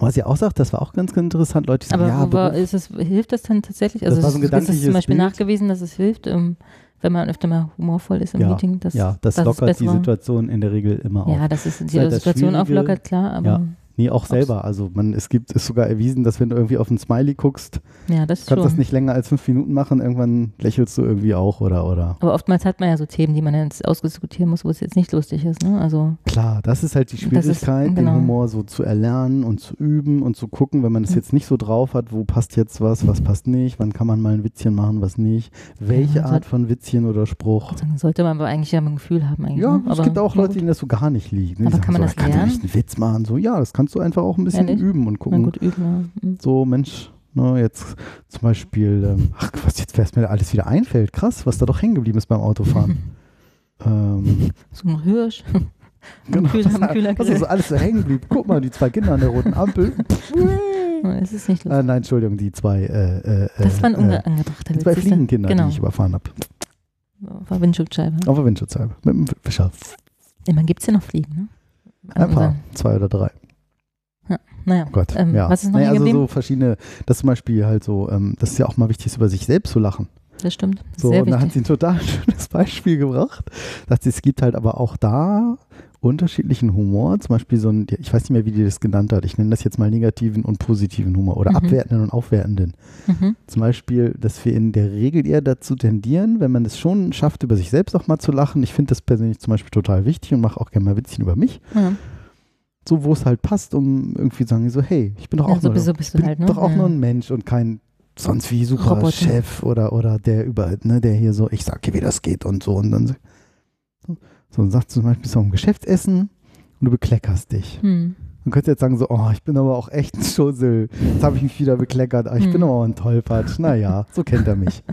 Was sie auch sagt, das war auch ganz, ganz interessant. Leute die sagen, Aber ja, war, Beruf- ist es, hilft das dann tatsächlich? Das Also war so ist zum Beispiel Bild. nachgewiesen, dass es hilft, ähm, wenn man öfter mal humorvoll ist im Ja, Meeting? Dass, ja, das lockert die? Situation in der Regel immer auf. Ja, das ist die halt das Situation auflockert, klar, aber Ja. Nee, auch Ob's- selber. Also man, es gibt, ist sogar erwiesen, dass wenn du irgendwie auf ein Smiley guckst, ja, das kannst das nicht länger als fünf Minuten machen, irgendwann lächelst du irgendwie auch oder oder. Aber oftmals hat man ja so Themen, die man jetzt ausdiskutieren muss, wo es jetzt nicht lustig ist. Ne? Also Klar, das ist halt die Das ist- Schwierigkeit, genau. den Humor so zu erlernen und zu üben und zu gucken, wenn man das Mhm. jetzt nicht so drauf hat, wo passt jetzt was, was passt nicht, wann kann man mal ein Witzchen machen, was nicht, welche Ja, Art von Witzchen oder Spruch. dann sollte man aber eigentlich ja ein Gefühl haben. Eigentlich, Ja, ne? es gibt auch Leute, denen das so gar nicht liegt. ne? Aber kann man so, das ich kann lernen? nicht einen Witz machen. So, ja, das kannst du einfach auch ein bisschen Ehrlich? üben und gucken. gut üben. Ja. Mhm. So, Mensch, ne, jetzt zum Beispiel, ähm, ach, was jetzt, wer es mir alles wieder einfällt, krass, was da doch hängen geblieben ist beim Autofahren. [laughs] ähm, So ein Hirsch. [laughs] genau, Kühler- was, Kühler was so alles so hängen blieb. Guck mal, die zwei Kinder an der roten Ampel. [laughs] Es ist nicht äh, lustig. nein, Entschuldigung, die zwei, äh, äh, Das war ein äh, die zwei? Fliegenkinder, genau. die ich überfahren habe. War Windschutzscheibe. Auf der Windschutzscheibe. Mit dem Wischer. Immerhin gibt es ja noch Fliegen, ne? An Ein paar, zwei oder drei. Naja, Oh Gott, ähm, ja. was ist noch naja, also geblieben? so verschiedene, das zum Beispiel halt so, ähm, das ist ja auch mal wichtig, über sich selbst zu lachen. Das stimmt. So, Sehr und da hat sie ein total [laughs] schönes Beispiel gebracht. Sie, es gibt halt aber auch da unterschiedlichen Humor. Zum Beispiel so ein, ich weiß nicht mehr, wie die das genannt hat. Ich nenne das jetzt mal negativen und positiven Humor oder Mhm. abwertenden und aufwertenden. Mhm. Zum Beispiel, dass wir in der Regel eher dazu tendieren, wenn man es schon schafft, über sich selbst auch mal zu lachen. Ich finde das persönlich zum Beispiel total wichtig und mache auch gerne mal Witzchen über mich. Ja. So, wo es halt passt, um irgendwie zu sagen, so, hey, ich bin doch Ja, auch so nur, bist du- bist du bin halt, ne? doch auch Ja. nur ein Mensch und kein sonst wie super Roboter. Chef oder, oder der über, ne, der hier so, ich sag dir, wie das geht und so. Und dann so, so dann sagst du zum Beispiel so ein Geschäftsessen und du bekleckerst dich. Hm. Man könnte jetzt sagen so, oh, ich bin aber auch echt ein Schussel. Jetzt habe ich mich wieder bekleckert. Ah, Ich bin Hm. aber auch ein Tollpatsch. Naja, so kennt er mich. [laughs]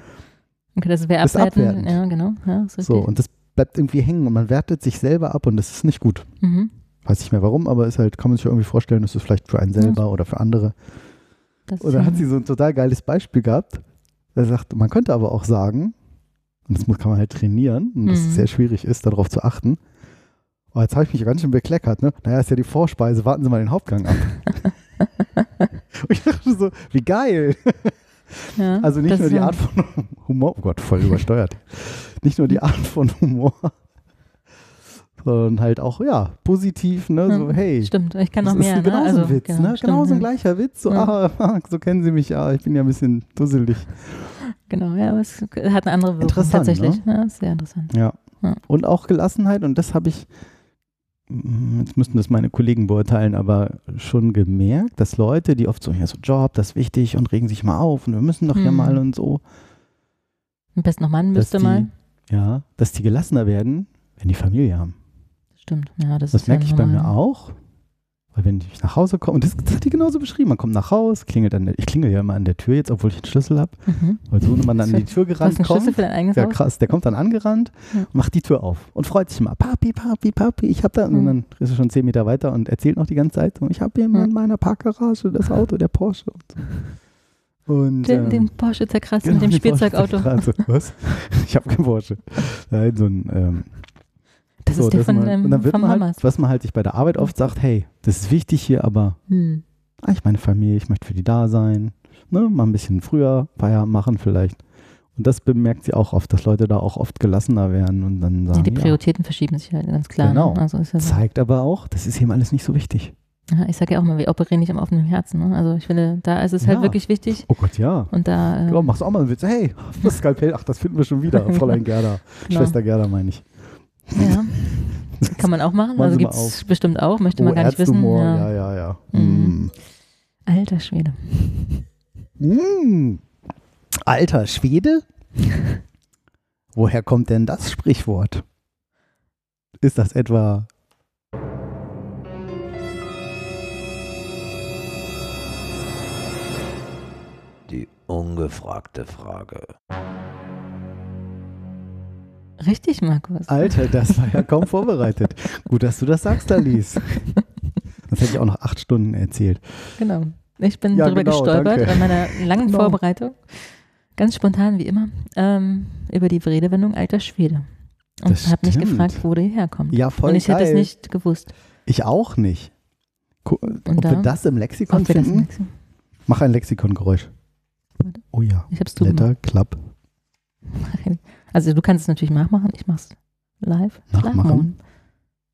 Okay, das wäre abwertend. abwertend. Ja, genau. Ja, So, und das bleibt irgendwie hängen und man wertet sich selber ab und das ist nicht gut. Mhm. Weiß nicht mehr warum, aber ist halt, kann man sich ja irgendwie vorstellen, dass es vielleicht für einen selber oder für andere. Das Und dann ist- hat sie so ein total geiles Beispiel gehabt. Er sagt, man könnte aber auch sagen, und das muss, kann man halt trainieren, und dass Mhm. es sehr schwierig ist, darauf zu achten. Oh, jetzt habe ich mich ganz schön bekleckert, ne? Naja, ist ja die Vorspeise, warten Sie mal den Hauptgang ab. [laughs] und ich dachte so, wie geil. ja, Also nicht nur ist die Art von Humor, oh Gott, voll übersteuert. nicht nur die [laughs] Art von Humor, sondern halt auch, ja, positiv, ne? So, Ja, hey, Stimmt, ich kann noch das mehr. ist genau ne? so also, ein Witz, genau, ne? stimmt, Genau so ein ja. gleicher Witz. So, Ja. ah, [laughs] so kennen Sie mich, ja, ich bin ja ein bisschen dusselig. Genau, ja, aber es hat eine andere Wirkung Interessant, tatsächlich. Ja, sehr interessant. Ja. Ja. Und auch Gelassenheit, und das habe ich, mm, jetzt müssten das meine Kollegen beurteilen, aber schon gemerkt, dass Leute, die oft so, ja, so Job, das ist wichtig und regen sich mal auf und wir müssen doch Hm. mal und so, Am besten noch Mann müsste die, mal. ja, dass die gelassener werden, wenn die Familie haben. Stimmt, ja, das, Das merke ja ich bei mir auch. Weil wenn ich nach Hause komme, und das, das hat die genauso beschrieben, man kommt nach Hause, klingelt an der, ich klingel ja immer an der Tür jetzt, obwohl ich einen Schlüssel habe, Mhm. weil so man dann an die Tür gerannt einen Schlüssel kommt. für dein eigenes Ja, krass. Der kommt dann angerannt, Ja. macht die Tür auf und freut sich immer. Papi, Papi, Papi, ich hab da. Und Mhm. dann ist er schon zehn Meter weiter und erzählt noch die ganze Zeit. so, Ich habe hier mal in meiner Parkgarage das Auto, der Porsche. Und, so. und Den, ähm, den Porsche zerkratzt genau, mit dem Spielzeugauto. Was? [laughs] Ich habe keinen Porsche. Nein, so ein. Ähm, Das so, ist der von, man, und dann wird von man halt, was man halt sich bei der Arbeit oft sagt, hey, das ist wichtig hier, aber Hm. ah, ich meine Familie, ich möchte für die da sein. Ne? Mal ein bisschen früher Feierabend machen vielleicht. Und das bemerkt sie auch oft, dass Leute da auch oft gelassener werden und dann Ja, sagen, die ja, Prioritäten verschieben sich halt ganz klar. Genau. Ne? Also ja so. zeigt aber auch, das ist ihm alles nicht so wichtig. Ja, ich sage ja auch mal, wir operieren nicht am offenen Herzen. Ne? Also ich finde, da ist es halt Ja. wirklich wichtig. Oh Gott, ja. Und da äh, Ja, machst du auch mal einen Witz. Hey, das Skalpell, ach, das finden wir schon wieder. [laughs] Fräulein Gerda. Genau. Schwester Gerda meine ich. Ja, [laughs] kann man auch machen. Also gibt es bestimmt auch, möchte Oh, man gar nicht wissen. Ja. ja, ja, ja. Mhm. Alter Schwede. Mm. Mm. Alter Schwede? [laughs] Woher kommt denn das Sprichwort? Ist das etwa Die ungefragte Frage. Richtig, Markus. Alter, das war ja kaum vorbereitet. Gut, dass du das sagst, Alice. Das hätte ich auch noch acht Stunden erzählt. Genau. Ich bin Ja, darüber genau, gestolpert danke. in meiner langen Genau. Vorbereitung. Ganz spontan wie immer. Ähm, über die Redewendung alter Schwede. Und habe mich gefragt, wo die herkommt. Ja, voll Und ich hätte es geil. nicht gewusst. Ich auch nicht. Gu- Ob da- wir das im Lexikon finden? nächste- Mach ein Lexikongeräusch. Oh ja. Ich hab's. Letter, Klapp, [laughs] Also du kannst es natürlich nachmachen. Ich mach's live. Nachmachen?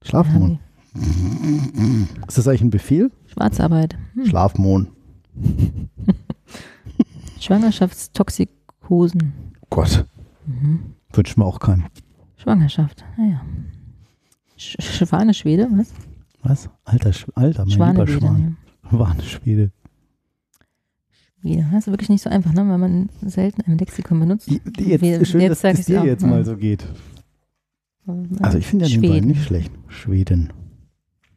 Schlafmond. Schlafmond. Ist das eigentlich ein Befehl? Schwarzarbeit. Hm. Schlafmond. [laughs] Schwangerschaftstoxikosen. Oh Gott. Mhm. Wünschen wir auch keinem. Schwangerschaft. Naja. Sch Schwane Schwede, was? Was? Alter, Sch Alter, mein Schwane lieber Schwan. Schwane Schwede. Schwede. Das ist wirklich nicht so einfach, ne? weil man selten ein Lexikon benutzt. Jetzt, Wir- schön, jetzt dass es dir auch, jetzt mal so geht. Also ich finde ja den Schweden. beiden nicht schlecht. Schweden.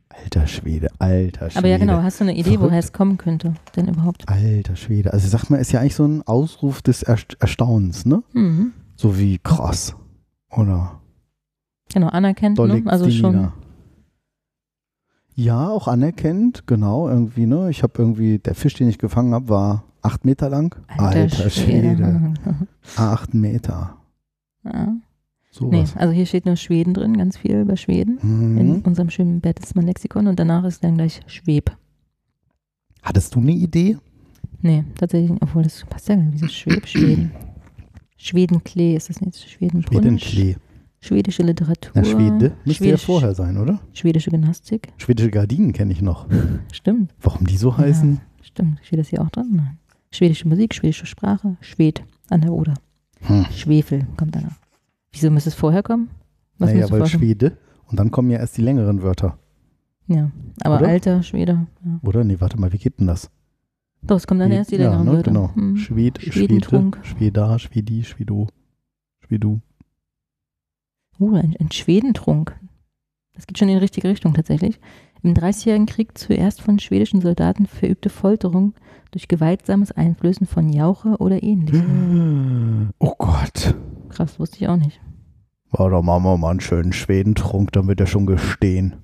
Alter Schwede, alter Schwede. Aber ja, genau. Hast du eine Idee, woher es kommen könnte? Denn überhaupt? Alter Schwede. Also sag mal, ist ja eigentlich so ein Ausruf des Erst Erstaunens, ne? Mhm. So wie krass. Oder Genau, anerkennt. Ne? Also schon. Ja, auch anerkennt, genau, irgendwie, ne? Ich habe irgendwie, der Fisch, den ich gefangen habe, war acht Meter lang. Alter, Schwede. [laughs] Acht Meter. ja. Nee, Sowas. also hier steht nur Schweden drin, ganz viel über Schweden. In Mhm. unserem schönen Bertelsmann-Lexikon und danach ist dann gleich Schweb. Hattest du eine Idee? Nee, tatsächlich, obwohl das passt ja gar nicht. Wieso Schweb, Schweden? Schwedenklee ist das nicht? Schwedenbrunsch? Schwedenklee. Schwedische Literatur. Na, Schwede müsste ja Schwedisch- vorher sein, oder? Schwedische Gymnastik. Schwedische Gardinen kenne ich noch. Stimmt. Warum die so heißen? Ja, stimmt. Steht das hier auch dran? Nein. Schwedische Musik, schwedische Sprache, Schwed an der Oder. Hm. Schwefel kommt danach. Wieso müsste es vorher kommen? Was Naja, weil? Schwede und dann kommen ja erst die längeren Wörter, Ja, aber Oder? alter Schwede. Ja. oder? Nee, warte mal, wie geht denn das? Doch, es kommen dann erst die ja, längeren ne, Wörter. genau. Hm. Schwed, Schwede, Schwedentrunk. Schweda, Schwedi, Schwedo, Schwedu. Uh, ein, ein Schwedentrunk. Das geht schon in die richtige Richtung tatsächlich. Im Dreißigjährigen Krieg zuerst von schwedischen Soldaten verübte Folterung durch gewaltsames Einflößen von Jauche oder ähnlichem. [gasps] Oh Gott. Krass, wusste ich auch nicht. Oh, da machen wir mal einen schönen Schwedentrunk, dann wird er schon gestehen.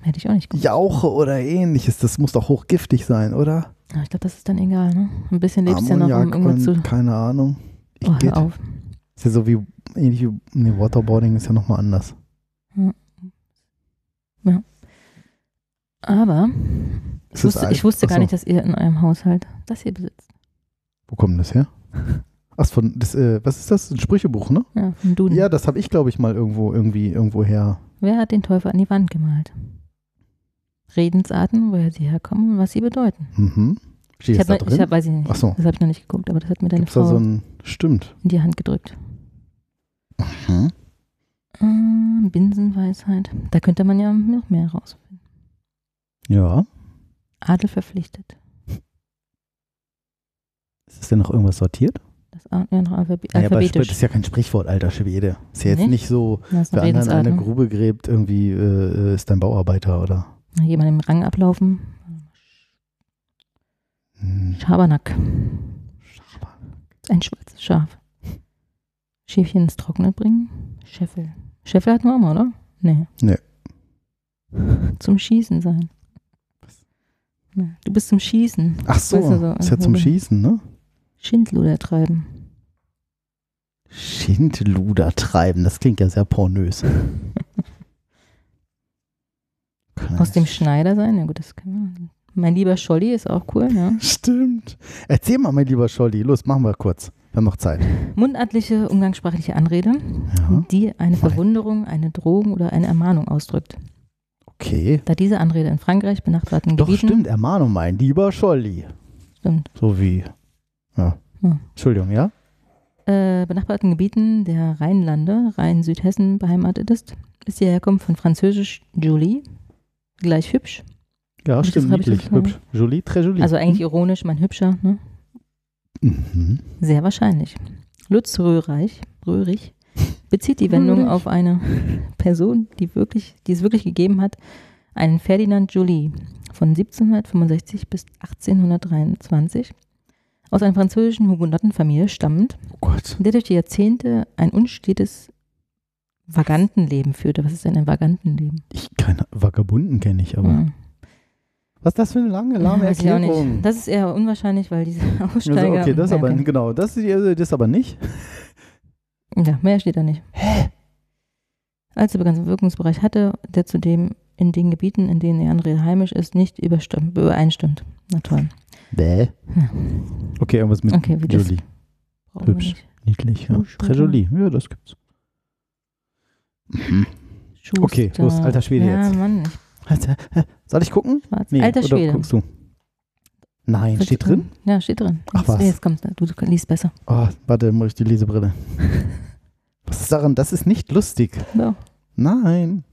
Hätte ich auch nicht gewusst. Jauche oder ähnliches, das muss doch hochgiftig sein, oder? Aber ich glaube, das ist dann egal, ne? Ein bisschen lebst du ja noch, um irgendwas zu. keine Ahnung. Ich Oh, geht. hör auf. Ist ja so wie, ähnlich wie, nee, Waterboarding ist ja nochmal anders. Aber ich wusste, ich wusste gar so. nicht, dass ihr in eurem Haushalt das hier besitzt. Wo kommt das her? Ach, von, das, äh, was ist das? Ein Sprüchebuch, ne? Ja, von Duden. Ja, das habe ich, glaube ich, mal irgendwo, irgendwie, irgendwo her. Wer hat den Teufel an die Wand gemalt? Redensarten, woher sie herkommen und was sie bedeuten. Mhm. Steht Ich habe, da ich drin? hab, weiß ich nicht. Ach so. Das habe ich noch nicht geguckt, aber das hat mir deine Gibt's da Frau so ein, stimmt. in die Hand gedrückt. Hm? Äh, Binsenweisheit. Da könnte man ja noch mehr rausfinden. Ja. Adel verpflichtet. Ist das denn noch irgendwas sortiert? Das A- ja, noch Alphabe Naja, aber das ist ja kein Sprichwort, alter Schwede. Ist ja jetzt Nicht? nicht so, wer anderen eine. Ne? Grube gräbt, irgendwie äh, ist ein Bauarbeiter, oder? Jemand im Rang ablaufen. Hm. Schabernack. Ein schwarzes Schaf. Schäfchen ins Trockene bringen. Scheffel. Scheffel hat nur Arme, oder? Nee. Nee. Zum Schießen sein. Du bist zum Schießen. Ach so, Weißt du so, ist ja zum Schießen, ne? Schindluder treiben. Schindluder treiben, das klingt ja sehr pornös. [laughs] Aus dem Schneider sein. Ja gut, das kann man. Mein lieber Scholli ist auch cool, ja. [laughs] Stimmt. Erzähl mal, mein lieber Scholli. Los, machen wir kurz. Wir haben noch Zeit. Mundartliche, umgangssprachliche Anrede, Ja. die eine. Verwunderung, eine Drohung oder eine Ermahnung ausdrückt. Okay. Da diese Anrede in Frankreich, benachbarten Doch, Gebieten. stimmt. Ermahnung, mein lieber Scholli. Stimmt. So wie. Ja. Hm. Entschuldigung, ja? äh, benachbarten Gebieten der Rheinlande, Rhein-Südhessen beheimatet ist, ist die Herkunft von französisch Jolie, gleich hübsch. Ja, das- stimmt. Niedlich. Hübsch. Jolie, très jolie. Also eigentlich ironisch, mein Hübscher. Ne? Mhm. Sehr wahrscheinlich. Lutz Röhreich, Röhrig bezieht die Wendung Röhrig. auf eine Person, die, wirklich, die es wirklich gegeben hat, einen Ferdinand Joly von 1765 bis 1823, aus einer französischen Hugenottenfamilie stammend, Oh der durch die Jahrzehnte ein unstetes Vagantenleben führte. Was ist denn ein Vagantenleben? Ich keine Vagabunden kenne ich, aber. Hm. Was ist das für eine lange, lahme auch Erklärung? Das ist eher unwahrscheinlich, weil diese Aussteiger. Also, okay, das Ja, aber genau, das ist, das ist aber nicht. Ja, mehr steht da nicht. Hä? Als er begann Wirkungsbereich hatte, der zudem in den Gebieten, in denen die Anrede heimisch ist, nicht überstimmt, übereinstimmt. Na toll. Bäh. Ja. Okay, irgendwas mit Okay, wie das- Jolie. Wir Hübsch. Niedlich, ja. Très jolie. Ja, das gibt's. Mhm. Okay, Schuster. los, alter Schwede ja, jetzt. Mann, ich Soll ich gucken? schwarz. Nee, alter oder Schwede. guckst du? Nein, steht drin? Ja, steht drin. Ach, Jetzt- was? Jetzt kommt du, du liest besser. Oh, warte, muss ich die Lesebrille. [laughs] Was ist daran? Das ist nicht lustig. So. Nein.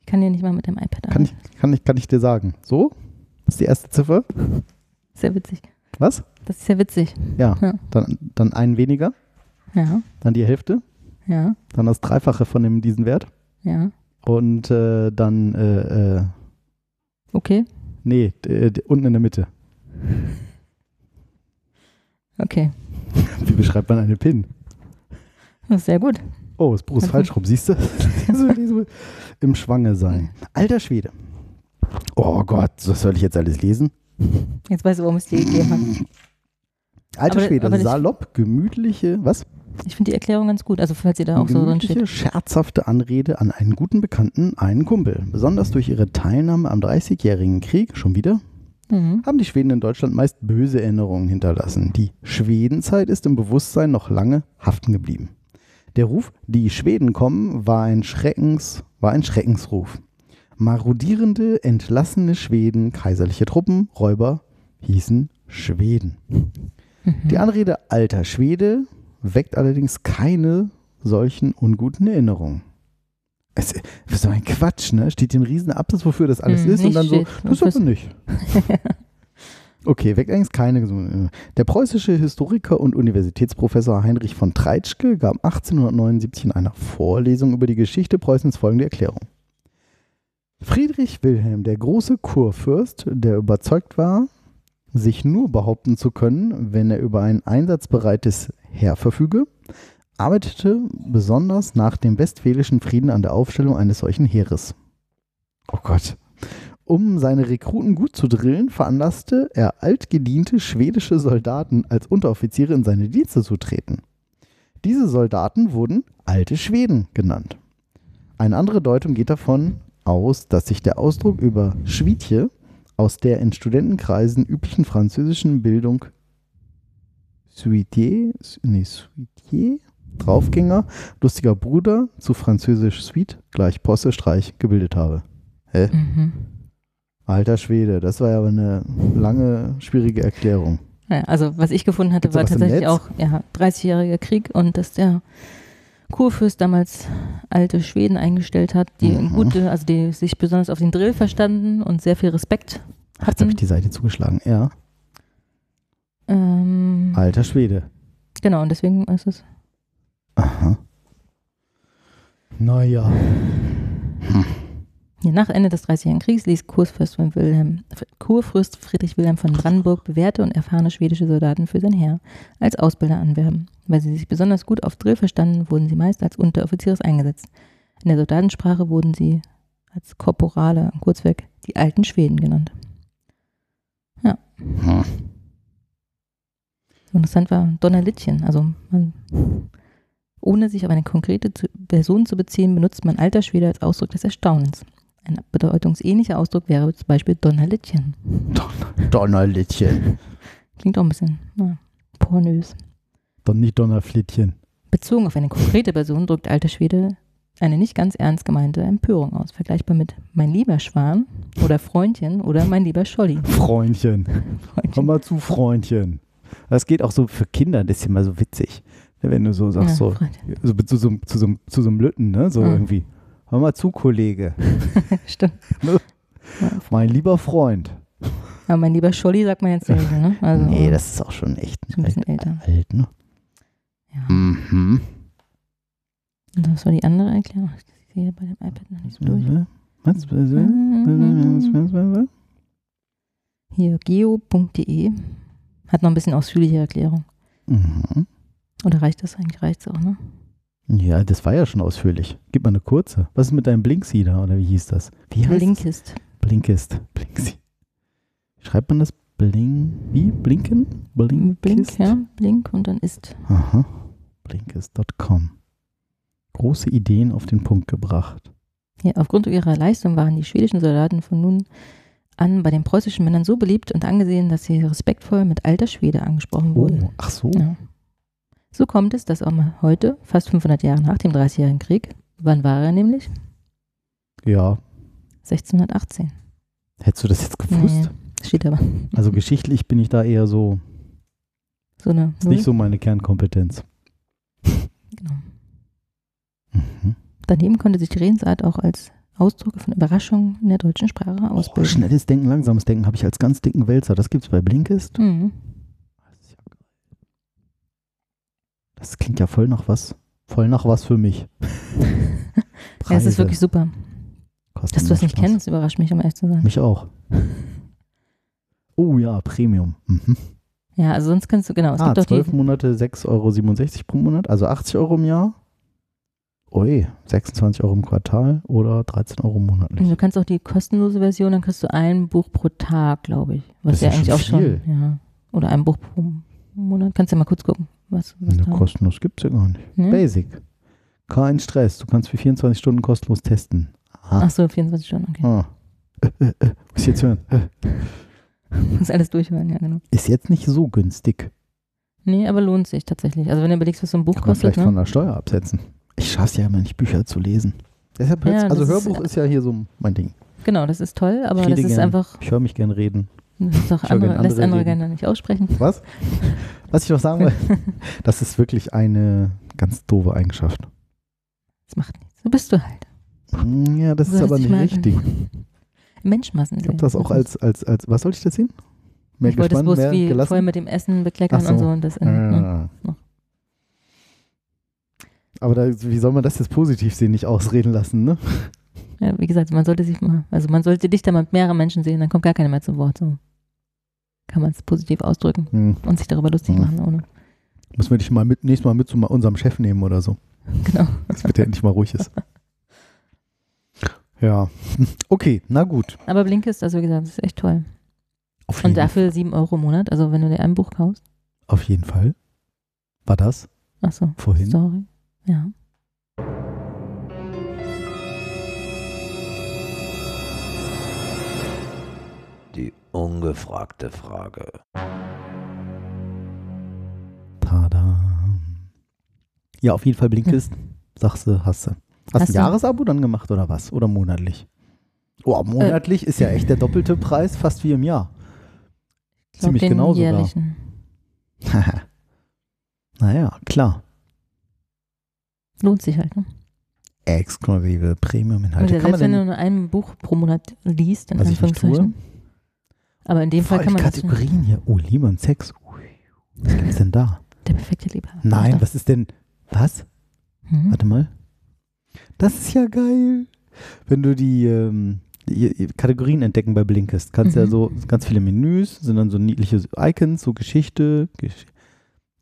Ich kann dir nicht mal mit dem iPad Kann ich, kann, ich, kann ich dir sagen. So? Das ist die erste Ziffer. [laughs] Sehr witzig. Was? Das ist sehr witzig. Ja. Ja. Dann, dann einen weniger. Ja, Dann die Hälfte. ja, Dann das Dreifache von dem, diesen Wert. ja. Und äh, dann, äh, äh, Okay, nee, d- unten in der Mitte. Okay. [laughs] Wie beschreibt man eine Pin? Das ist sehr gut. Oh, das Buch ist falsch rum, siehst du? [laughs] Im Schwange sein. Alter Schwede. Oh Gott, das soll ich jetzt alles lesen? Jetzt weißt du, warum es dir gegeben hat. Alter Aber- Schwede, aber salopp, gemütliche, was? Ich finde die Erklärung ganz gut. Also, falls ihr da auch so drin steht. scherzhafte Anrede an einen guten Bekannten, einen Kumpel. Besonders durch ihre Teilnahme am Dreißigjährigen Krieg, schon wieder, Mhm. haben die Schweden in Deutschland meist böse Erinnerungen hinterlassen. Die Schwedenzeit ist im Bewusstsein noch lange haften geblieben. Der Ruf, die Schweden kommen, war ein, Schreckens, war ein Schreckensruf. Marodierende, entlassene Schweden, kaiserliche Truppen, Räuber, hießen Schweden. Mhm. Die Anrede alter Schwede weckt allerdings keine solchen unguten Erinnerungen. Es ist so ein Quatsch, ne? Steht hier ein riesen Absatz, wofür das alles Hm, ist und dann so, das ist aber nicht. [laughs] Okay, weckt allerdings keine gesunde. Der preußische Historiker und Universitätsprofessor Heinrich von Treitschke gab 1879 in einer Vorlesung über die Geschichte Preußens folgende Erklärung. Friedrich Wilhelm, der große Kurfürst, der überzeugt war, sich nur behaupten zu können, wenn er über ein einsatzbereites Heer verfüge, arbeitete besonders nach dem Westfälischen Frieden an der Aufstellung eines solchen Heeres. Oh Gott. Um seine Rekruten gut zu drillen, veranlasste er altgediente schwedische Soldaten als Unteroffiziere in seine Dienste zu treten. Diese Soldaten wurden alte Schweden genannt. Eine andere Deutung geht davon aus, dass sich der Ausdruck über Schwietje aus der in Studentenkreisen üblichen französischen Bildung Suitier, nee, Suitier, Draufgänger, lustiger Bruder zu französisch Suite gleich Posse Streich gebildet habe. Hä? Mhm. Alter Schwede, das war ja aber eine lange, schwierige Erklärung. Ja, also, was ich gefunden hatte, Gibt's war tatsächlich auch ja, 30-jähriger Krieg und dass der Kurfürst damals alte Schweden eingestellt hat, die Mhm. gute, also die sich besonders auf den Drill verstanden und sehr viel Respekt Jetzt habe hatten. ich die Seite zugeschlagen. Ja, Ähm, alter Schwede. genau, und deswegen ist es. Aha. Naja. Ja, nach Ende des Dreißigjährigen Kriegs ließ Kurfürst, Wilhelm, Kurfürst Friedrich Wilhelm von Brandenburg bewährte und erfahrene schwedische Soldaten für sein Heer als Ausbilder anwerben. Weil sie sich besonders gut auf Drill verstanden, wurden sie meist als Unteroffiziers eingesetzt. In der Soldatensprache wurden sie als Korporale, kurzweg die alten Schweden genannt. Hm. Interessant war Donnerlittchen. Also man, ohne sich auf eine konkrete Person zu beziehen, benutzt man alter Schwede als Ausdruck des Erstaunens. Ein bedeutungsähnlicher Ausdruck wäre zum Beispiel Donnerlittchen. Donnerlittchen. [laughs] Klingt auch ein bisschen na, pornös. Doch nicht Donnerflittchen. Bezogen auf eine konkrete Person drückt alter Schwede eine nicht ganz ernst gemeinte Empörung aus, vergleichbar mit mein lieber Schwan oder Freundchen oder mein lieber Scholli. Freundchen. [laughs] Freundchen. mal zu, Freundchen. Das geht auch so für Kinder, das ist immer so witzig. Wenn du so sagst, Ja, so, so zu, so, zu, so, zu so einem Lütten, ne? So Ja. irgendwie. Hör mal zu, Kollege. [laughs] Stimmt. Ne? Ja, Mein lieber Freund. aber mein lieber Scholli sagt man jetzt nicht, ne? Also, Nee, das ist auch schon echt ein bisschen alt, älter. alt, ne? ja. Mhm. Und was war die andere Erklärung? Ich sehe bei dem iPad noch nicht so durch. Was? Was? Mhm. Hier, geo.de hat noch ein bisschen ausführliche Erklärung. Mhm. Oder reicht das eigentlich? Reicht es auch, ne? Ja, das war ja schon ausführlich. Gib mal eine kurze. Was ist mit deinem Blinksy da, oder wie hieß das? Wie heißt Blinkist. das? Blinkist. Blinksy. Schreibt man das Bling, wie? Blinken? Blinkist? Blink, ja, Blink und dann ist. Aha. Blinkist.com. Große Ideen auf den Punkt gebracht. Ja, aufgrund ihrer Leistung waren die schwedischen Soldaten von nun an bei den preußischen Männern so beliebt und angesehen, dass sie respektvoll mit alter Schwede angesprochen wurden. Oh, ach so. Ja. So kommt es, dass auch mal heute, fast 500 Jahre nach dem Dreißigjährigen Krieg, wann war er nämlich? Ja. 1618. Hättest du das jetzt gewusst? Nee, steht aber. Also geschichtlich bin ich da eher so, So eine ist nicht so meine Kernkompetenz. Genau. Mhm. Daneben konnte sich die Redensart auch als Ausdruck von Überraschung in der deutschen Sprache Oh, ausbilden. schnelles Denken, langsames Denken habe ich als ganz dicken Wälzer. Das gibt's bei Blinkist. Mhm. Das ist ja geil. Das klingt ja voll nach was. Voll nach was für mich. [laughs] [laughs] Ja, es ist wirklich super. Kosten Dass du das nicht Spaß. kennst, überrascht mich, um ehrlich zu sein. Mich auch. [laughs] Oh ja, Premium. Mhm. Ja, also sonst kannst du, genau, es ah, gibt auch 12 die, Monate 6,67 Euro pro Monat, also 80 Euro im Jahr. Ui, 26 Euro im Quartal oder 13 Euro monatlich. du kannst auch die kostenlose Version, dann kriegst du ein Buch pro Tag, glaube ich. Was Das ist ja ja eigentlich schon auch viel. schon, ja. Oder ein Buch pro Monat. Kannst du ja mal kurz gucken, was, was Ne, kostenlos gibt's ja gar nicht. ne? Basic. Kein Stress. Du kannst für 24 Stunden kostenlos testen. Ah. Ach so, 24 Stunden, okay. ah. [laughs] Äh, äh, äh, muss ich jetzt hören. Äh. [laughs] Muss alles durchhören, ja, genau. Ist jetzt nicht so günstig. Nee, aber lohnt sich tatsächlich. Also wenn du überlegst, was so ein Buch Kann man kostet, vielleicht von ne? der Steuer absetzen. Ich schaff's ja immer nicht, Bücher zu lesen. Deshalb Ja, also das ist- Hörbuch ist ja hier so mein Ding. Genau, das ist toll, aber das ist gern. einfach, Ich höre mich gern reden. Das andere, gern lässt andere andere reden. gerne nicht aussprechen. Was? Was ich noch sagen will, [laughs] das ist wirklich eine ganz doofe Eigenschaft. Das macht nichts. So bist du halt. Ja, das Du ist aber nicht richtig. [laughs] Menschmassen Ich habe das auch als, als, als, was soll ich das sehen? Mehr ich wollte es bloß mehr wie gelassen? vorher mit dem Essen bekleckern so. und so. Und das in, ne? Ah. Aber da, wie soll man das jetzt positiv sehen, nicht ausreden lassen, ne? ja, wie gesagt, man sollte sich mal, also man sollte dich da mit mehreren Menschen sehen, dann kommt gar keiner mehr zum Wort. So kann man es positiv ausdrücken Hm. und sich darüber lustig Hm. machen, ohne. Müssen wir dich mal mit, nächstes Mal mit zu unserem Chef nehmen oder so. [laughs] Genau. Damit der endlich mal ruhig ist. Ja. Okay, na gut. Aber Blinkist, also wie gesagt, das ist echt toll. Auf Und jeden, dafür 7 Euro im Monat, also wenn du dir ein Buch kaufst. auf jeden Fall. War das Achso, vorhin? sorry. Ja. Ungefragte Frage. Tada. Ja, auf jeden Fall Blinkist. Sagst du, hast du. Hast, Hast du ein. Jahresabo dann gemacht oder was? Oder monatlich? Oh, monatlich ist ja echt der doppelte Preis, fast wie im Jahr. Ich glaub, Ziemlich genau sogar. [laughs] naja, klar. Lohnt sich halt, ne? Exklusive Premium-Inhalte. man selbst wenn du nur ein Buch pro Monat liest, in was? Anführungszeichen. Aber in dem Fall Voll kann die man Kategorien hier. Oh, Liebe und Sex. Ui, Was gibt's denn da? der perfekte Liebhaber. Nein, was ist denn, was? Hm? Warte mal. Das ist ja geil. Wenn du die, ähm, die die Kategorien entdecken bei Blinkist, kannst ja Mhm. so ganz viele Menüs, sind dann so niedliche Icons, so Geschichte, Gesch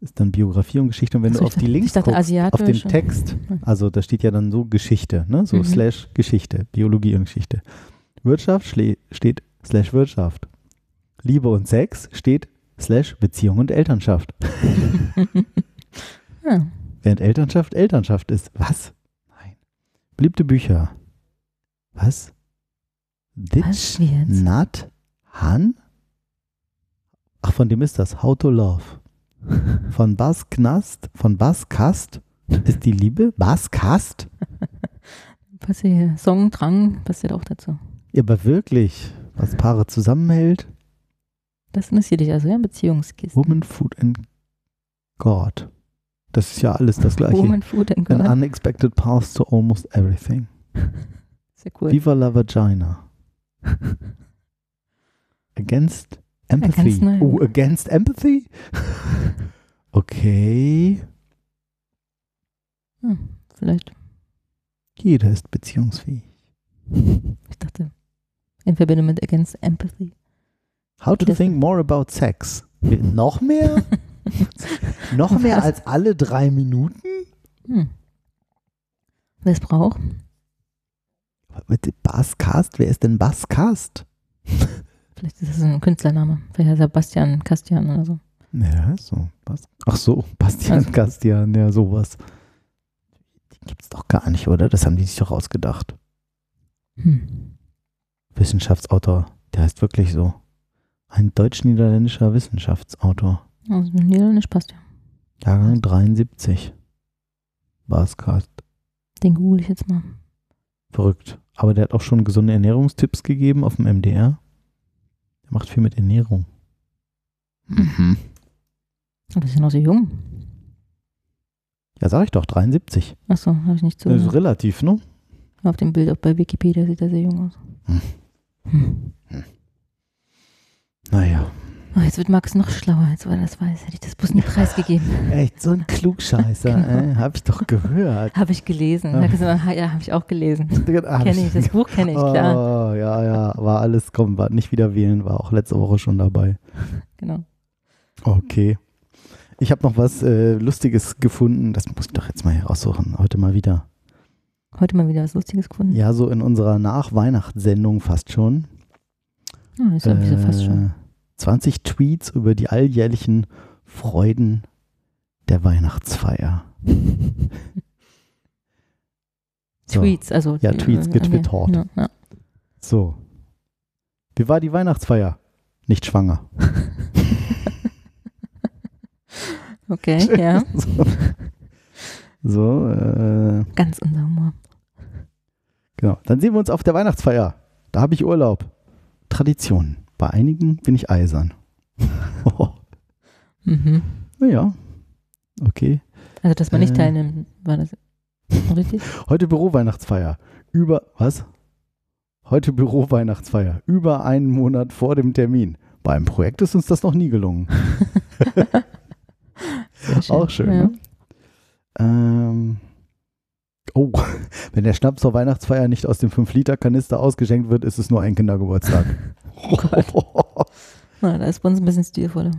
ist dann Biografie und Geschichte. Und wenn Achso, du auf die dachte- Links ich dachte guckst, auf den Text, also da steht ja dann so Geschichte, ne? so Mhm. slash Geschichte, Biologie und Geschichte. Wirtschaft steht slash Wirtschaft. Liebe und Sex steht slash Beziehung und Elternschaft. [laughs] ja. Während Elternschaft Elternschaft ist. Was? Nein. Beliebte Bücher. Was? Ditch Was jetzt? Nat Han? Ach, von dem ist das. How to Love. [laughs] Von Bas Knast, von Bas Kast ist die Liebe. Bas Kast? Passiert. Song, Drang, passiert auch dazu. Ja, aber wirklich. Was Paare zusammenhält. Das interessiert dich also, ja? Beziehungskisten. Woman, Food and God. Das ist ja alles das gleiche. Woman, Food and An God. unexpected path to almost everything. [laughs] Sehr cool. Viva la Vagina. Against Empathy. neu. Oh, Against Empathy? [laughs] okay. Hm, vielleicht. Jeder ist beziehungsfähig. Ich dachte, in Verbindung mit Against Empathy. How to think more about sex. Noch mehr? [laughs] Noch mehr als alle drei Minuten? Hm. Wer es braucht? Bitte, Basscast? Wer ist denn Basscast? [laughs] Vielleicht ist das ein Künstlername. Vielleicht Sebastian Kastian oder so. Ja, so. Bas Ach so, Bastian Also- Kastian, ja, sowas. Die gibt's doch gar nicht, oder? Das haben die sich doch ausgedacht. Hm. Wissenschaftsautor. Der heißt wirklich so. Ein deutsch-niederländischer Wissenschaftsautor. Also Niederländisch passt ja. Jahrgang 73. Baskast. Den google ich jetzt mal. Verrückt. Aber der hat auch schon gesunde Ernährungstipps gegeben auf dem MDR. Der macht viel mit Ernährung. Mhm. Aber das ist ja noch so jung. Ja, sag ich doch, 73. Achso, habe ich nicht so. Das ist relativ, ne? Auf dem Bild auch bei Wikipedia sieht er sehr jung aus. Hm. Hm. Naja. Oh, jetzt wird Max noch schlauer, als weil er das weiß. Hätte ich das bloß nie preisgegeben. Echt, so ein Klugscheißer, [laughs] Genau. äh, hab ich doch gehört. Habe ich gelesen. Da hat er gesagt, "Ha, ja, habe ich auch gelesen. [laughs] Ah, Kenne ich, das Buch kenne ich, klar. Oh, ja, ja, war alles, komm, war nicht wieder wählen, war auch letzte Woche schon dabei. [laughs] Genau. Okay. Ich habe noch was äh, Lustiges gefunden, das muss ich doch jetzt mal hier raussuchen, heute mal wieder. Heute mal wieder was Lustiges gefunden. Ja, so in unserer Nachweihnachtssendung fast schon. Oh, ist ja äh, fast schon. 20 Tweets über die alljährlichen Freuden der Weihnachtsfeier. [laughs] So. Tweets, also. Ja, Tweets getwittert. Ja, ja. So. Wie war die Weihnachtsfeier? Nicht schwanger. [laughs] Okay, [laughs] ja. so, so äh, Ganz unser Humor. genau. Dann sehen wir uns auf der Weihnachtsfeier. Da habe ich Urlaub. Tradition. Bei einigen bin ich eisern. Mhm. [laughs] naja. Okay. Also, dass man nicht Äh. teilnimmt, war das richtig? [laughs] Heute Büro-Weihnachtsfeier. Über, was? Heute Büro-Weihnachtsfeier. Über einen Monat vor dem Termin. Beim Projekt ist uns das noch nie gelungen. [laughs] Sehr Auch schön, ja. ne? Ähm, oh, [laughs] wenn der Schnaps zur Weihnachtsfeier nicht aus dem 5-Liter-Kanister ausgeschenkt wird, ist es nur ein Kindergeburtstag. [laughs] [laughs] Na, da ist bei uns ein bisschen stilvoller.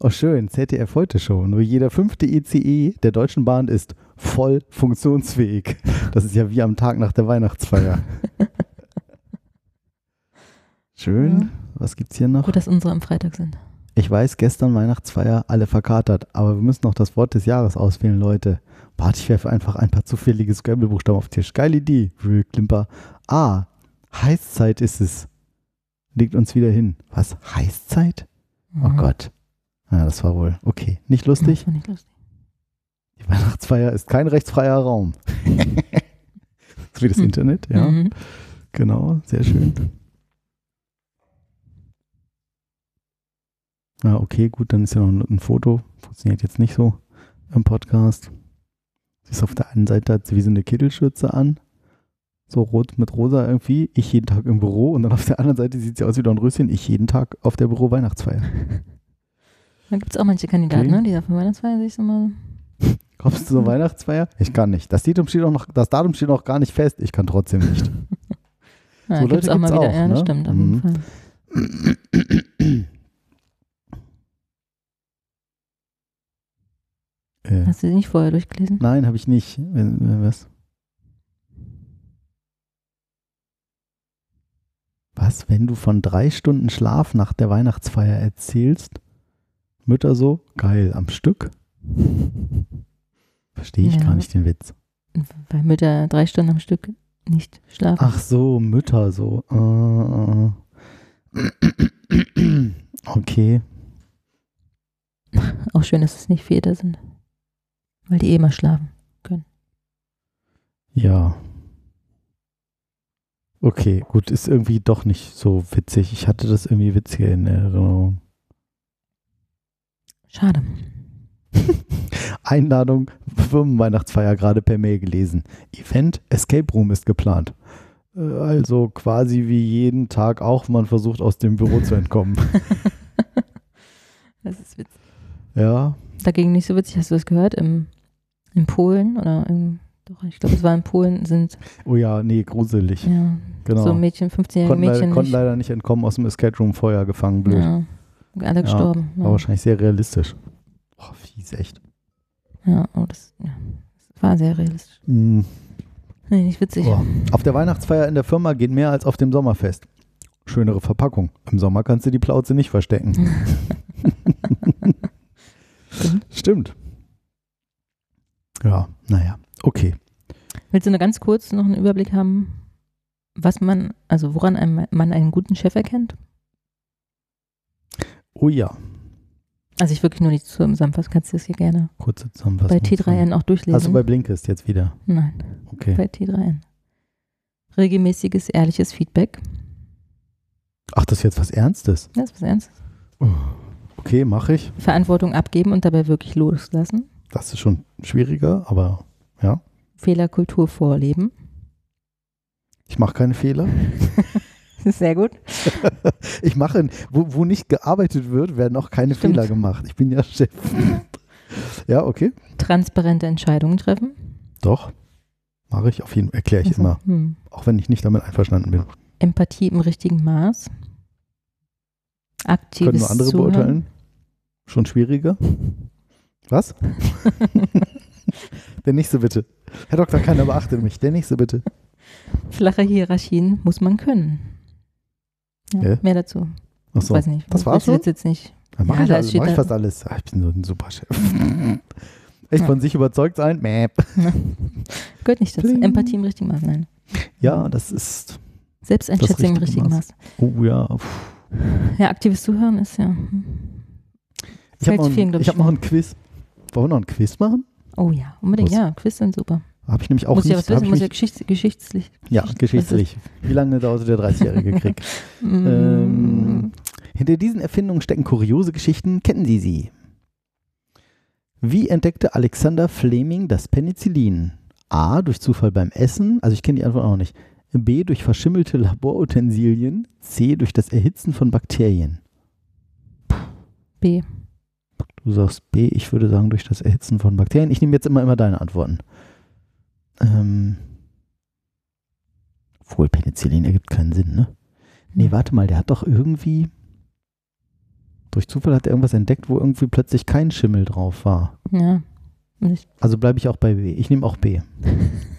oh, schön. ZDF heute schon. Nur jeder fünfte ECE der Deutschen Bahn ist voll funktionsfähig. Das ist ja wie am Tag nach der Weihnachtsfeier. Schön. Ja. Was gibt's hier noch? Gut, dass unsere am Freitag sind. Ich weiß, gestern Weihnachtsfeier, alle verkatert, aber wir müssen noch das Wort des Jahres auswählen, Leute. Warte, ich werfe einfach ein paar zufällige Scrabble-Buchstaben auf den Tisch. Geile Idee, Klimper. A. Heißzeit ist es. Legt uns wieder hin. Was? Heißzeit? Oh Mhm. Gott. Ja, das war wohl. Okay. Nicht Das lustig? war nicht lustig. Die Weihnachtsfeier ist kein rechtsfreier Raum. [laughs] so wie das Hm. Internet, ja. Mhm. Genau, sehr schön. Ja, okay, gut, dann ist ja noch ein, ein Foto. Funktioniert jetzt nicht so im Podcast. Sie ist auf der einen Seite hat sie wie so eine Kittelschürze an. So rot mit rosa irgendwie. Ich jeden Tag im Büro. Und dann auf der anderen Seite sieht sie aus wie Dornröschen. Ich jeden Tag auf der Büro-Weihnachtsfeier. [laughs] Da gibt es auch manche Kandidaten, Okay. ne, die auf der Weihnachtsfeier sich so mal. [laughs] Kommst du zur Weihnachtsfeier? Ich kann nicht. Das Datum steht, auch noch, das Datum steht noch gar nicht fest. Ich kann trotzdem nicht. [laughs] Ja, So Leute auch mal gibt's wieder. auch, ja, ne? stimmt, auf Mhm. jeden Fall. [clears throat] [clears throat] äh, Hast du sie nicht vorher durchgelesen? nein, habe ich nicht. Was? Was, wenn du von drei Stunden Schlaf nach der Weihnachtsfeier erzählst? Mütter so, geil, am Stück? [laughs] Verstehe ich Ja. gar nicht den Witz. Weil Mütter drei Stunden am Stück nicht schlafen. Ach so, Mütter so. Äh. [clears throat] Okay. [laughs] Auch schön, dass es nicht Väter sind. Weil die eh mal schlafen. Ja. Okay, gut, ist irgendwie doch nicht so witzig. Ich hatte das irgendwie witziger in Erinnerung. Schade. [laughs] Einladung, Firmenweihnachtsfeier gerade per Mail gelesen. Event Escape Room ist geplant. Äh, Also quasi wie jeden Tag auch, man versucht aus dem Büro zu entkommen. [laughs] Das ist witzig. Ja, Dagegen nicht so witzig. Hast du das gehört? Im, in Polen oder im, doch, ich glaube, es war in Polen, sind oh ja, nee, gruselig. ja, Genau. so Mädchen, 15-jährige konnten, leider, Mädchen. konnten leider nicht entkommen aus dem Escape Room, Feuer gefangen, blöd. ja, alle gestorben. War Ja, wahrscheinlich sehr realistisch. Oh, fies, echt. ja, oh, das, ja, das war sehr realistisch. Mm. Nee, nicht witzig. Oh. Auf der Weihnachtsfeier in der Firma geht mehr als auf dem Sommerfest. Schönere Verpackung. Im Sommer kannst du die Plauze nicht verstecken. [laughs] Stimmt. Ja, naja, okay. Willst du nur ganz kurz noch einen Überblick haben, was man, also woran ein, man einen guten Chef erkennt? Oh ja, Also ich wirklich nur nicht zusammenfassen, kannst du das hier gerne kurze Zusammenfassung. bei T3N auch durchlesen. Du bei Blinkist jetzt wieder? Nein, Okay. bei T3N. Regelmäßiges, ehrliches Feedback. Ach, das ist jetzt was Ernstes. Das ist was Ernstes. Okay, mache ich. Verantwortung abgeben und dabei wirklich loslassen. Das ist schon schwieriger, aber ja. Fehlerkultur vorleben. Ich mache keine Fehler. [laughs] Sehr gut. [laughs] Ich mache, wo, wo nicht gearbeitet wird, werden auch keine Stimmt. Fehler gemacht. Ich bin ja Chef. [laughs] ja, okay. Transparente Entscheidungen treffen. Doch. Mache ich auf jeden Fall. Erkläre ich Also, immer. hm. Auch wenn ich nicht damit einverstanden bin. Empathie im richtigen Maß. Aktives Können nur andere Zuhören. beurteilen. Schon schwieriger. Was? [laughs] Der nächste bitte. Herr Doktor, keiner beachtet mich. Der nächste bitte. Flache Hierarchien muss man können. Ja, Ja. Mehr dazu. Achso. Weiß nicht. das war's schon? jetzt nicht. Dann mache Ja, ich, alles, mach ich fast alles. Ah, ich bin so ein super Chef. [laughs] Echt von sich überzeugt sein? Mäp. [laughs] Gehört nicht dazu. Pling. Empathie im richtigen Maß. Nein. Ja, das ist. Selbsteinschätzung im richtige richtigen Maß. Maß. Oh ja. Puh. Ja, aktives Zuhören ist ja. hm. Ich habe noch, ein, ich, hab noch ein Quiz. Wollen wir noch ein Quiz machen? Oh ja, unbedingt. Was? Ja, Quiz sind super. Habe ich nämlich auch muss nicht. ja was wissen, muss ja geschichts, geschichtlich. ja, Geschicht- geschichtlich. Wie lange dauerte der 30-jährige Krieg? [laughs] Mm, Ähm, hinter diesen Erfindungen stecken kuriose Geschichten. Kennen Sie sie? Wie entdeckte Alexander Fleming das Penicillin? A. Durch Zufall beim Essen. Also ich kenne die Antwort auch nicht. B. Durch verschimmelte Laborutensilien. C. Durch das Erhitzen von Bakterien. B. Du sagst B. Ich würde sagen durch das Erhitzen von Bakterien. Ich nehme jetzt immer, immer deine Antworten. Ähm. Obwohl Penicillin ergibt keinen Sinn, ne? Nee, warte mal, der hat doch irgendwie. Durch Zufall hat er irgendwas entdeckt, wo irgendwie plötzlich kein Schimmel drauf war. Ja. Also bleibe ich auch bei B. Ich nehme auch B. [laughs]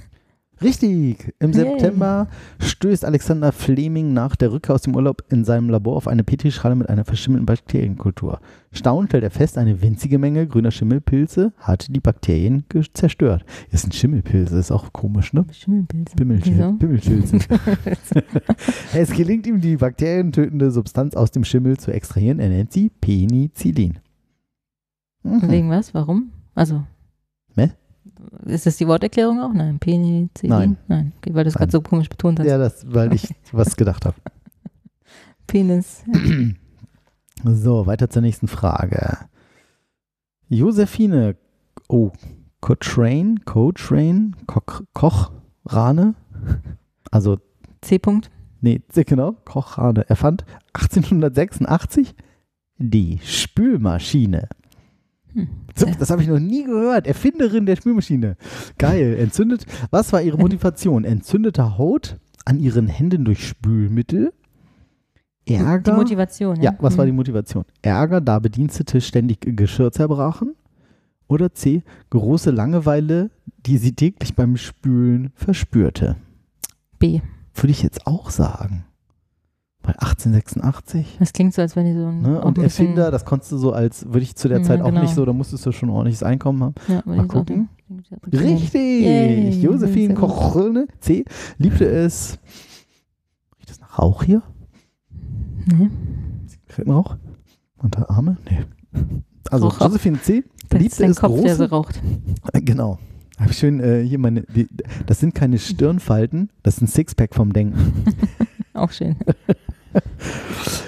Richtig! Im Yay. September stößt Alexander Fleming nach der Rückkehr aus dem Urlaub in seinem Labor auf eine Petrischale mit einer verschimmelten Bakterienkultur. Staunend stellt er fest, eine winzige Menge grüner Schimmelpilze hatte die Bakterien zerstört. Das sind Schimmelpilze, ist auch komisch, ne? Schimmelpilze. Bimmelschilze. [laughs] es gelingt ihm, die bakterientötende Substanz aus dem Schimmel zu extrahieren. Er nennt sie Penicillin. Mhm. Wegen was? Warum? Also. Hä? Ist das die Worterklärung auch? Nein. Penicillin? Nein. Nein. Okay, weil du es gerade so komisch betont hast. Ja, das, weil ich was gedacht habe. [laughs] Penis. [clears throat] So, weiter zur nächsten Frage. Josephine, oh, Cochrane, Cochrane, Koch, Kochrane, [laughs] also, C. -Punkt. nee, genau, Kochrane, erfand 1886 die Spülmaschine. Ja. Das habe ich noch nie gehört. Erfinderin der Spülmaschine. Geil. Entzündet. Was war ihre Motivation? Entzündete Haut an ihren Händen durch Spülmittel? Ärger? Die Motivation. ja, was war die Hm. Motivation? Ärger, da Bedienstete ständig Geschirr zerbrachen? Oder C. Große Langeweile, die sie täglich beim Spülen verspürte? B. Würde ich jetzt auch sagen. Weil 1886? Das klingt so, als wenn die so ein. Ne? auch Und Erfinder, das konntest du so als, würde ich zu der Ja, Zeit auch genau. nicht so, da musstest du schon ein ordentliches Einkommen haben. Ja, Mal auch gucken. denken. Richtig! Yay, Josephine. Kochrane, C, liebte es. Riecht das nach Rauch hier? Nee. Gefällt mir Rauch? Unter Arme? Nee. Also Rauch auch. Josephine C, Das ist liebte dein es Kopf, der so große. raucht. [laughs] Genau. Habe ich schön äh, hier meine. Die, das sind keine Stirnfalten, das ist ein Sixpack vom Denken. [laughs] Auch schön. [laughs]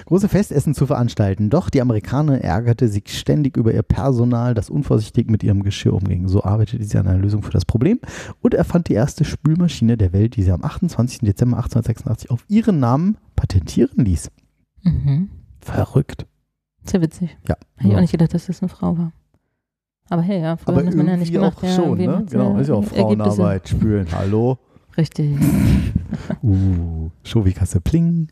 Große Festessen zu veranstalten. Doch die Amerikaner ärgerte sich ständig über ihr Personal, das unvorsichtig mit ihrem Geschirr umging. So arbeitete sie an einer Lösung für das Problem und erfand die erste Spülmaschine der Welt, die sie am 28. Dezember 1886 auf ihren Namen patentieren ließ. Mhm. Verrückt. Sehr witzig. Ja. Hätte ich auch nicht gedacht, dass das eine Frau war. Aber hey, ja, früher Aber hat man ja nicht gemacht. auch ja, schon, ne? Genau, ist ja auch Ergebnisse. Frauenarbeit, spülen. Hallo? Richtig. [laughs] Uh, Schowikasse Pling.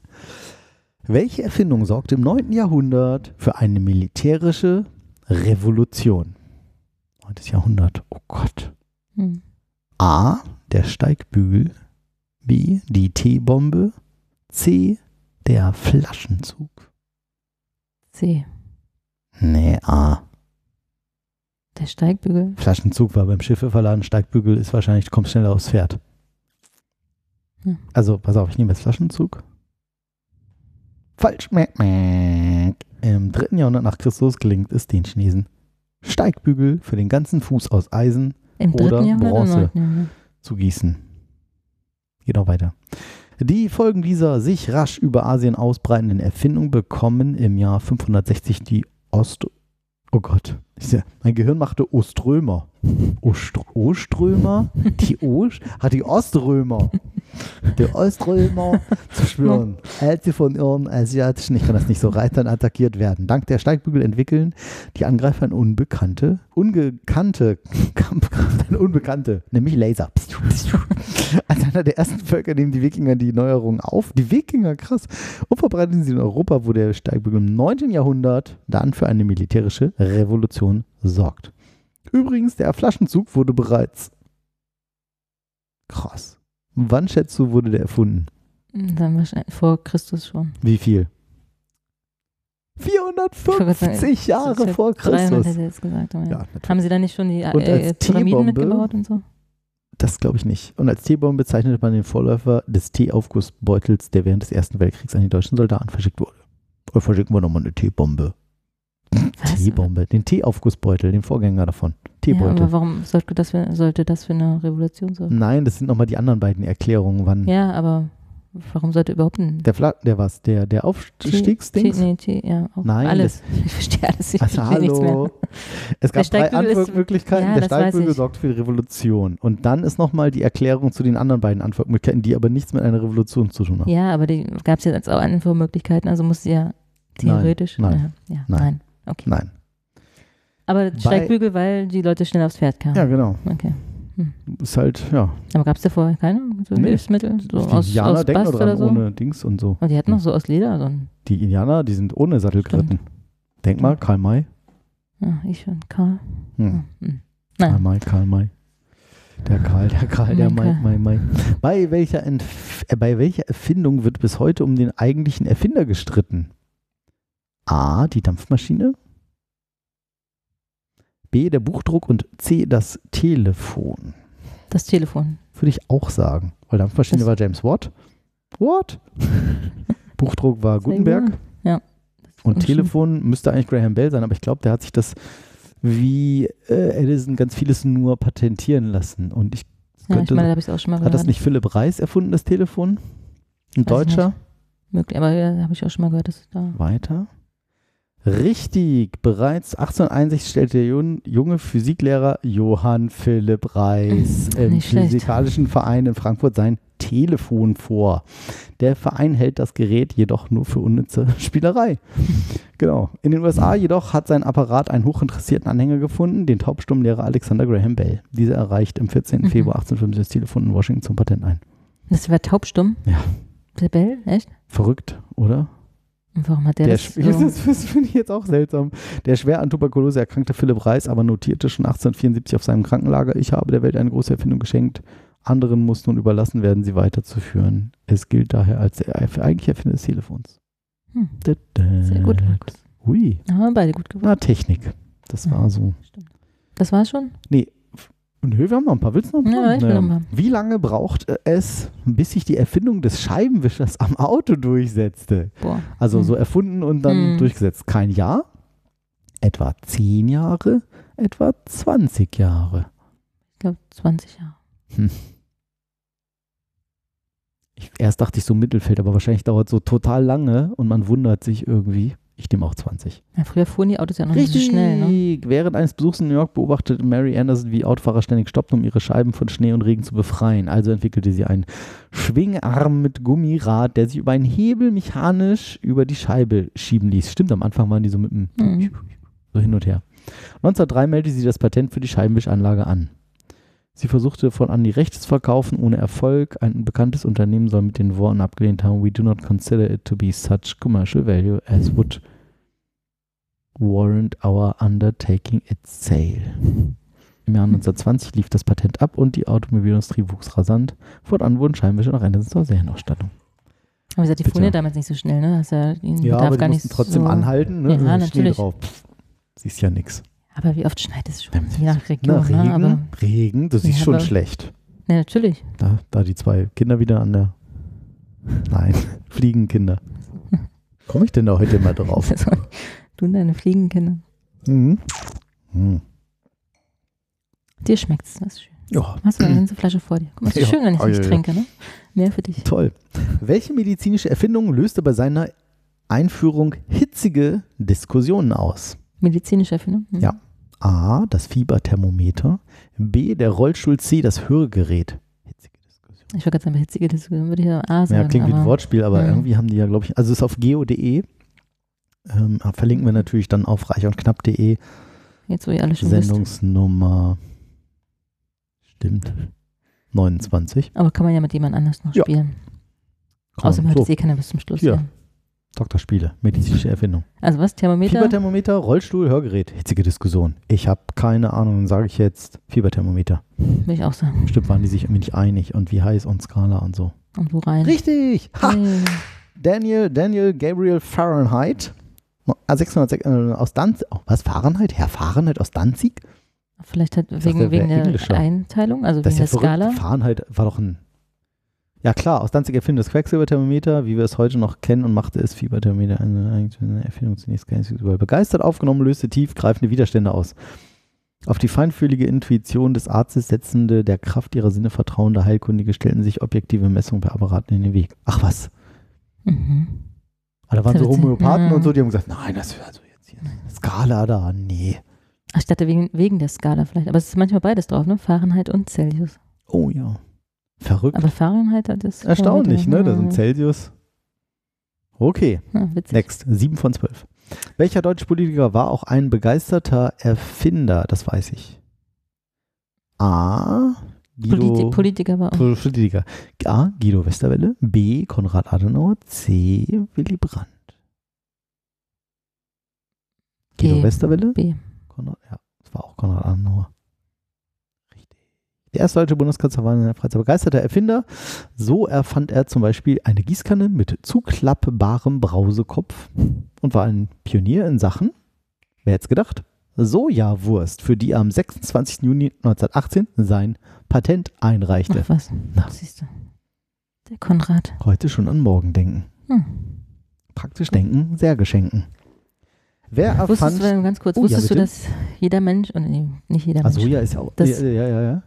Welche Erfindung sorgte im 9. Jahrhundert für eine militärische Revolution? 9. Jahrhundert, oh Gott. Hm. A. Der Steigbügel. B. Die Teebombe. C. Der Flaschenzug. C. Nee, A. Der Steigbügel. Flaschenzug war beim Schiffe verladen. Steigbügel ist wahrscheinlich, kommt schneller aufs Pferd. Ja. Also, pass auf, ich nehme jetzt Flaschenzug. Falsch. Im dritten Jahrhundert nach Christus gelingt es den Chinesen, Steigbügel für den ganzen Fuß aus Eisen Im Oder Bronze. zu gießen. Geht noch weiter. Die Folgen dieser sich rasch über Asien ausbreitenden Erfindung bekommen im Jahr 560 die Ost... Oh Gott, mein Gehirn machte Oströmer. Ostr Oströmer? [laughs] Die Ost... Hat die Oströmer. Der Oströmer zu spüren, als sie von ihren asiatischen, ich kann das nicht so reitern, attackiert werden. Dank der Steigbügel entwickeln die Angreifer ein unbekannte, ungekannte Kampfkraft, eine unbekannte, nämlich Laser. [laughs] Als einer der ersten Völker nehmen die Wikinger die Neuerungen auf. Die Wikinger, krass. Und verbreiten sie in Europa, wo der Steigbügel im 9. Jahrhundert dann für eine militärische Revolution sorgt. Übrigens, der Flaschenzug wurde bereits krass. Wann schätzt du, wurde der erfunden? Dann wahrscheinlich vor Christus schon. Wie viel? Ich wollte gerade 450 sagen, Jahre das vor 300 Christus. hätte jetzt gesagt. Aber ja. Ja. Haben sie da nicht schon die äh, als Pyramiden mitgebaut und so? Das glaube ich nicht. Und als T-Bombe bezeichnete man den Vorläufer des T-Aufgussbeutels, der während des Ersten Weltkriegs an die deutschen Soldaten verschickt wurde. Oder verschicken wir nochmal eine T-Bombe. Was? T-Bombe, den T-Aufgussbeutel, den Vorgänger davon. Ja, T-Beutel. aber warum sollte das, für, sollte das für eine Revolution sein? Nein, das sind nochmal die anderen beiden Erklärungen, wann Ja, aber warum sollte überhaupt ein der, Fla der was, der, der Aufstiegsdings? Nee, T, ja, Nein, alles. [laughs] Ich verstehe alles. Ich Also verstehe nichts mehr. Es gab drei Antwortmöglichkeiten. ja, der das Steigbügel sorgt für die Revolution. Und dann ist nochmal die Erklärung zu den anderen beiden Antwortmöglichkeiten, die aber nichts mit einer Revolution zu tun haben. Ja, aber die gab es ja jetzt auch Infomöglichkeiten, also muss sie ja theoretisch. nein, ja, ja, nein. nein. Okay. Nein. Aber Steigbügel, weil die Leute schnell aufs Pferd kamen. Ja, genau. Okay. Ist halt, ja. Aber gab es da vorher keine so Nee. Hilfsmittel? So die aus, Indianer aus denken Bast oder so? ohne Dings und so. Und die hatten noch so aus Leder. So Die Indianer, die sind ohne Sattel Stimmt. geritten. Denk mal, Karl May. ja, ich und Karl. Hm. Hm. Karl Nein. May, Karl May. Der Karl, der Karl, der May, Mein May, May. Bei welcher, Entf äh, bei welcher Erfindung wird bis heute um den eigentlichen Erfinder gestritten? A. Die Dampfmaschine. B. Der Buchdruck und C. Das Telefon. Das Telefon. Würde ich auch sagen. Weil Dampfmaschine Das- war James Watt. Watt? [laughs] Buchdruck war Gutenberg. gut. Ja. Und Telefon müsste eigentlich Graham Bell sein, aber ich glaube, der hat sich das wie äh, Edison ganz vieles nur patentieren lassen. Und ich Ja, ich könnte, meine, da habe ich es auch schon mal hat gehört. das nicht Philipp Reis erfunden, das Telefon? Ein Weiß Deutscher? Möglich, aber ja, habe ich auch schon mal gehört, dass es da. Weiter. Richtig, bereits 1861 stellte der jun- junge Physiklehrer Johann Philipp Reis im schlecht. Physikalischen Verein in Frankfurt sein Telefon vor. Der Verein hält das Gerät jedoch nur für unnütze [laughs] Spielerei. genau. In den USA jedoch hat sein Apparat einen hochinteressierten Anhänger gefunden, den Taubstummlehrer Alexander Graham Bell. Dieser erreicht am 14. Mhm. Februar 1850 das Telefon in Washington zum Patent ein. Das war taubstumm? Ja. Der Bell? Echt? Verrückt, oder? Warum hat der, Der [laughs] das so? das, das finde ich jetzt auch seltsam. Der schwer an Tuberkulose erkrankte Philipp Reis aber notierte schon 1874 auf seinem Krankenlager, ich habe der Welt eine große Erfindung geschenkt. Anderen muss nun überlassen werden, sie weiterzuführen. Es gilt daher als der eigentliche Erfinder des Telefons. Hm. Da, da. Sehr gut, Markus. Hui. Haben wir beide gut gewusst. Na, Technik. Das Ja. war so. Stimmt. Das war's schon? Nee. Nö, wir haben noch ein paar. Willst du noch ein Ja, paar? ich will noch mal. Wie lange braucht es, bis sich die Erfindung des Scheibenwischers am Auto durchsetzte? Boah. Also Hm. so erfunden und dann Hm. durchgesetzt. Kein Jahr, etwa 10 Jahre, etwa 20 Jahre. Ich glaube 20 Jahre. Ich, erst dachte ich so Mittelfeld, aber wahrscheinlich dauert so total lange und man wundert sich irgendwie. Ich nehme auch 20. Ja, früher fuhren die Autos ja noch nicht so schnell, ne? Während eines Besuchs in New York beobachtete Mary Anderson, wie Autofahrer ständig stoppten, um ihre Scheiben von Schnee und Regen zu befreien. Also entwickelte sie einen Schwingarm mit Gummirad, der sich über einen Hebel mechanisch über die Scheibe schieben ließ. Stimmt, am Anfang waren die so mit dem Mhm. so hin und her. 1903 meldete sie das Patent für die Scheibenwischanlage an. Sie versuchte von an die Rechte zu verkaufen, ohne Erfolg. Ein bekanntes Unternehmen soll mit den Worten abgelehnt haben, we do not consider it to be such commercial value as would warrant our undertaking its sale. Im Jahr 1920 lief das Patent ab und die Automobilindustrie wuchs rasant. Fortan wurden Scheibenwischer nach Ende zur Serienausstattung. Aber wie gesagt, die Bitte. fuhren ja damals nicht so schnell, ne? Ist ja, die darf gar nicht trotzdem so, anhalten. Ne? Ja, Also natürlich. drauf. Pff, siehst ja nichts. Aber wie oft schneit es schon? Wenn- Je nach Region, Na, Regen, ne? Regen, das ist Ja, schon schlecht. Ja, natürlich. Da, da die zwei Kinder wieder an der. Nein, [laughs] Fliegenkinder. Komme ich denn da heute mal drauf? [laughs] Du und deine Fliegenkinder. Mhm. Mhm. Dir schmeckt's, das ist schön. Ja, Hast du eine ganze Flasche vor dir. Guck mal, ist Ja. schön, wenn ich nicht ja. trinke, ne? Mehr für dich. toll. Welche medizinische Erfindung löste bei seiner Einführung hitzige Diskussionen aus? Medizinische Erfindung? Mhm. Ja. A. Das Fieberthermometer. B. Der Rollstuhl. C. Das Hörgerät. Hitzige Diskussion. Ich wollte gerade sagen, hitzige Diskussion würde ich ja A sagen. Ja, klingt wie ein Wortspiel, aber Ja. irgendwie haben die ja, glaube ich, also es ist auf geo.de. Ähm, verlinken wir natürlich dann auf reich und knapp.de. Jetzt, wo ihr alle schon wisst. Sendungsnummer. Stimmt. 29. Aber kann man ja mit jemand anders noch Ja. spielen. Komm, Außerdem hört so, es eh keiner bis zum Schluss. Ja. Ja. Doktorspiele, medizinische Erfindung. Also was? Thermometer? Fieberthermometer, Rollstuhl, Hörgerät. Hitzige Diskussion. Ich habe keine Ahnung, dann sage ich jetzt Fieberthermometer. Will ich auch sagen. Bestimmt waren die sich irgendwie nicht einig und wie heiß und Skala und so. Und wo rein? Richtig! Ha! Hey. Daniel, Daniel Gabriel Fahrenheit. Ah, 606, äh, aus Danzig. Oh, was? Fahrenheit? Herr Fahrenheit aus Danzig? Vielleicht hat dachte, wegen, der wegen der Englischer. Einteilung, also Das wegen ist ja der verrückt. Skala. Fahrenheit war doch ein. Ja, klar, aus Danzig erfindet das Quecksilberthermometer, wie wir es heute noch kennen, und machte es Fieberthermometer eine, eine Erfindung zunächst gar nicht überall begeistert aufgenommen, löste tiefgreifende Widerstände aus. Auf die feinfühlige Intuition des Arztes setzende, der Kraft ihrer Sinne vertrauende Heilkundige stellten sich objektive Messungen per Apparaten in den Weg. Ach was. Mhm. Aber da waren Das so. Homöopathen Ja. und so, die haben gesagt, nein, das ist also jetzt hier Skala da, nee. Ach, ich dachte wegen, wegen der Skala vielleicht. Aber es ist manchmal beides drauf, ne? Fahrenheit und Celsius. Oh ja. Verrückt. Aber Fahrenheit hat das. Erstaunlich, ne? Das sind Celsius. Okay. ja. Next, 7 von 12. Welcher deutsche Politiker war auch ein begeisterter Erfinder? Das weiß ich. A. Guido, Politi Politiker war auch. Politiker. A. Guido Westerwelle. B. Konrad Adenauer. C. Willy Brandt. Guido B. Westerwelle? B. Konrad, ja, das war auch Konrad Adenauer. Der erste deutsche Bundeskanzler war in der Freizeit begeisterter Erfinder. So erfand er zum Beispiel eine Gießkanne mit zuklappbarem Brausekopf und war ein Pionier in Sachen, wer hätte es gedacht, Sojawurst, für die er am 26. Juni 1918 sein Patent einreichte. Ach was. Na. Siehst du. Der Konrad. Heute schon an morgen denken. Hm. Praktisch denken, sehr geschenken. Wer erfand... Wusstest du, ganz kurz, Oh, ja, wusstest du, bitte. dass jeder Mensch, und nee, nicht jeder Ah, Mensch, Soja ist ja auch... Das- ja, ja, ja, ja.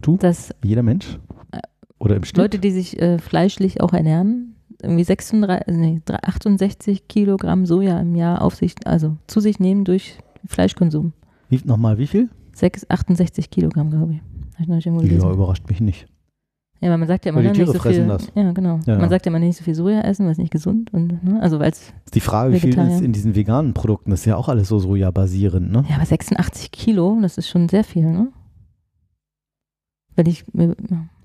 Du? dass Jeder Mensch? Äh, Oder im Schnitt? Leute, die sich äh, fleischlich auch ernähren, irgendwie 36, äh, nee, 68 Kilogramm Soja im Jahr auf sich, also zu sich nehmen durch Fleischkonsum. Wie, nochmal, wie viel? 6, 68 Kilogramm, glaube ich. Hab ich noch nicht irgendwo gelesen. Ja, überrascht mich nicht. Ja, weil man sagt ja immer, ne, Tiere nicht so viel. das. Ja, genau. Ja, ja. Man sagt ja immer nicht so viel Soja essen, weil es nicht gesund und ne, also weil die Frage, wie viel ist in diesen veganen Produkten? Das ist ja auch alles so sojabasierend, ne? ja, aber 86 Kilo, das ist schon sehr viel, ne? Wenn ich mir,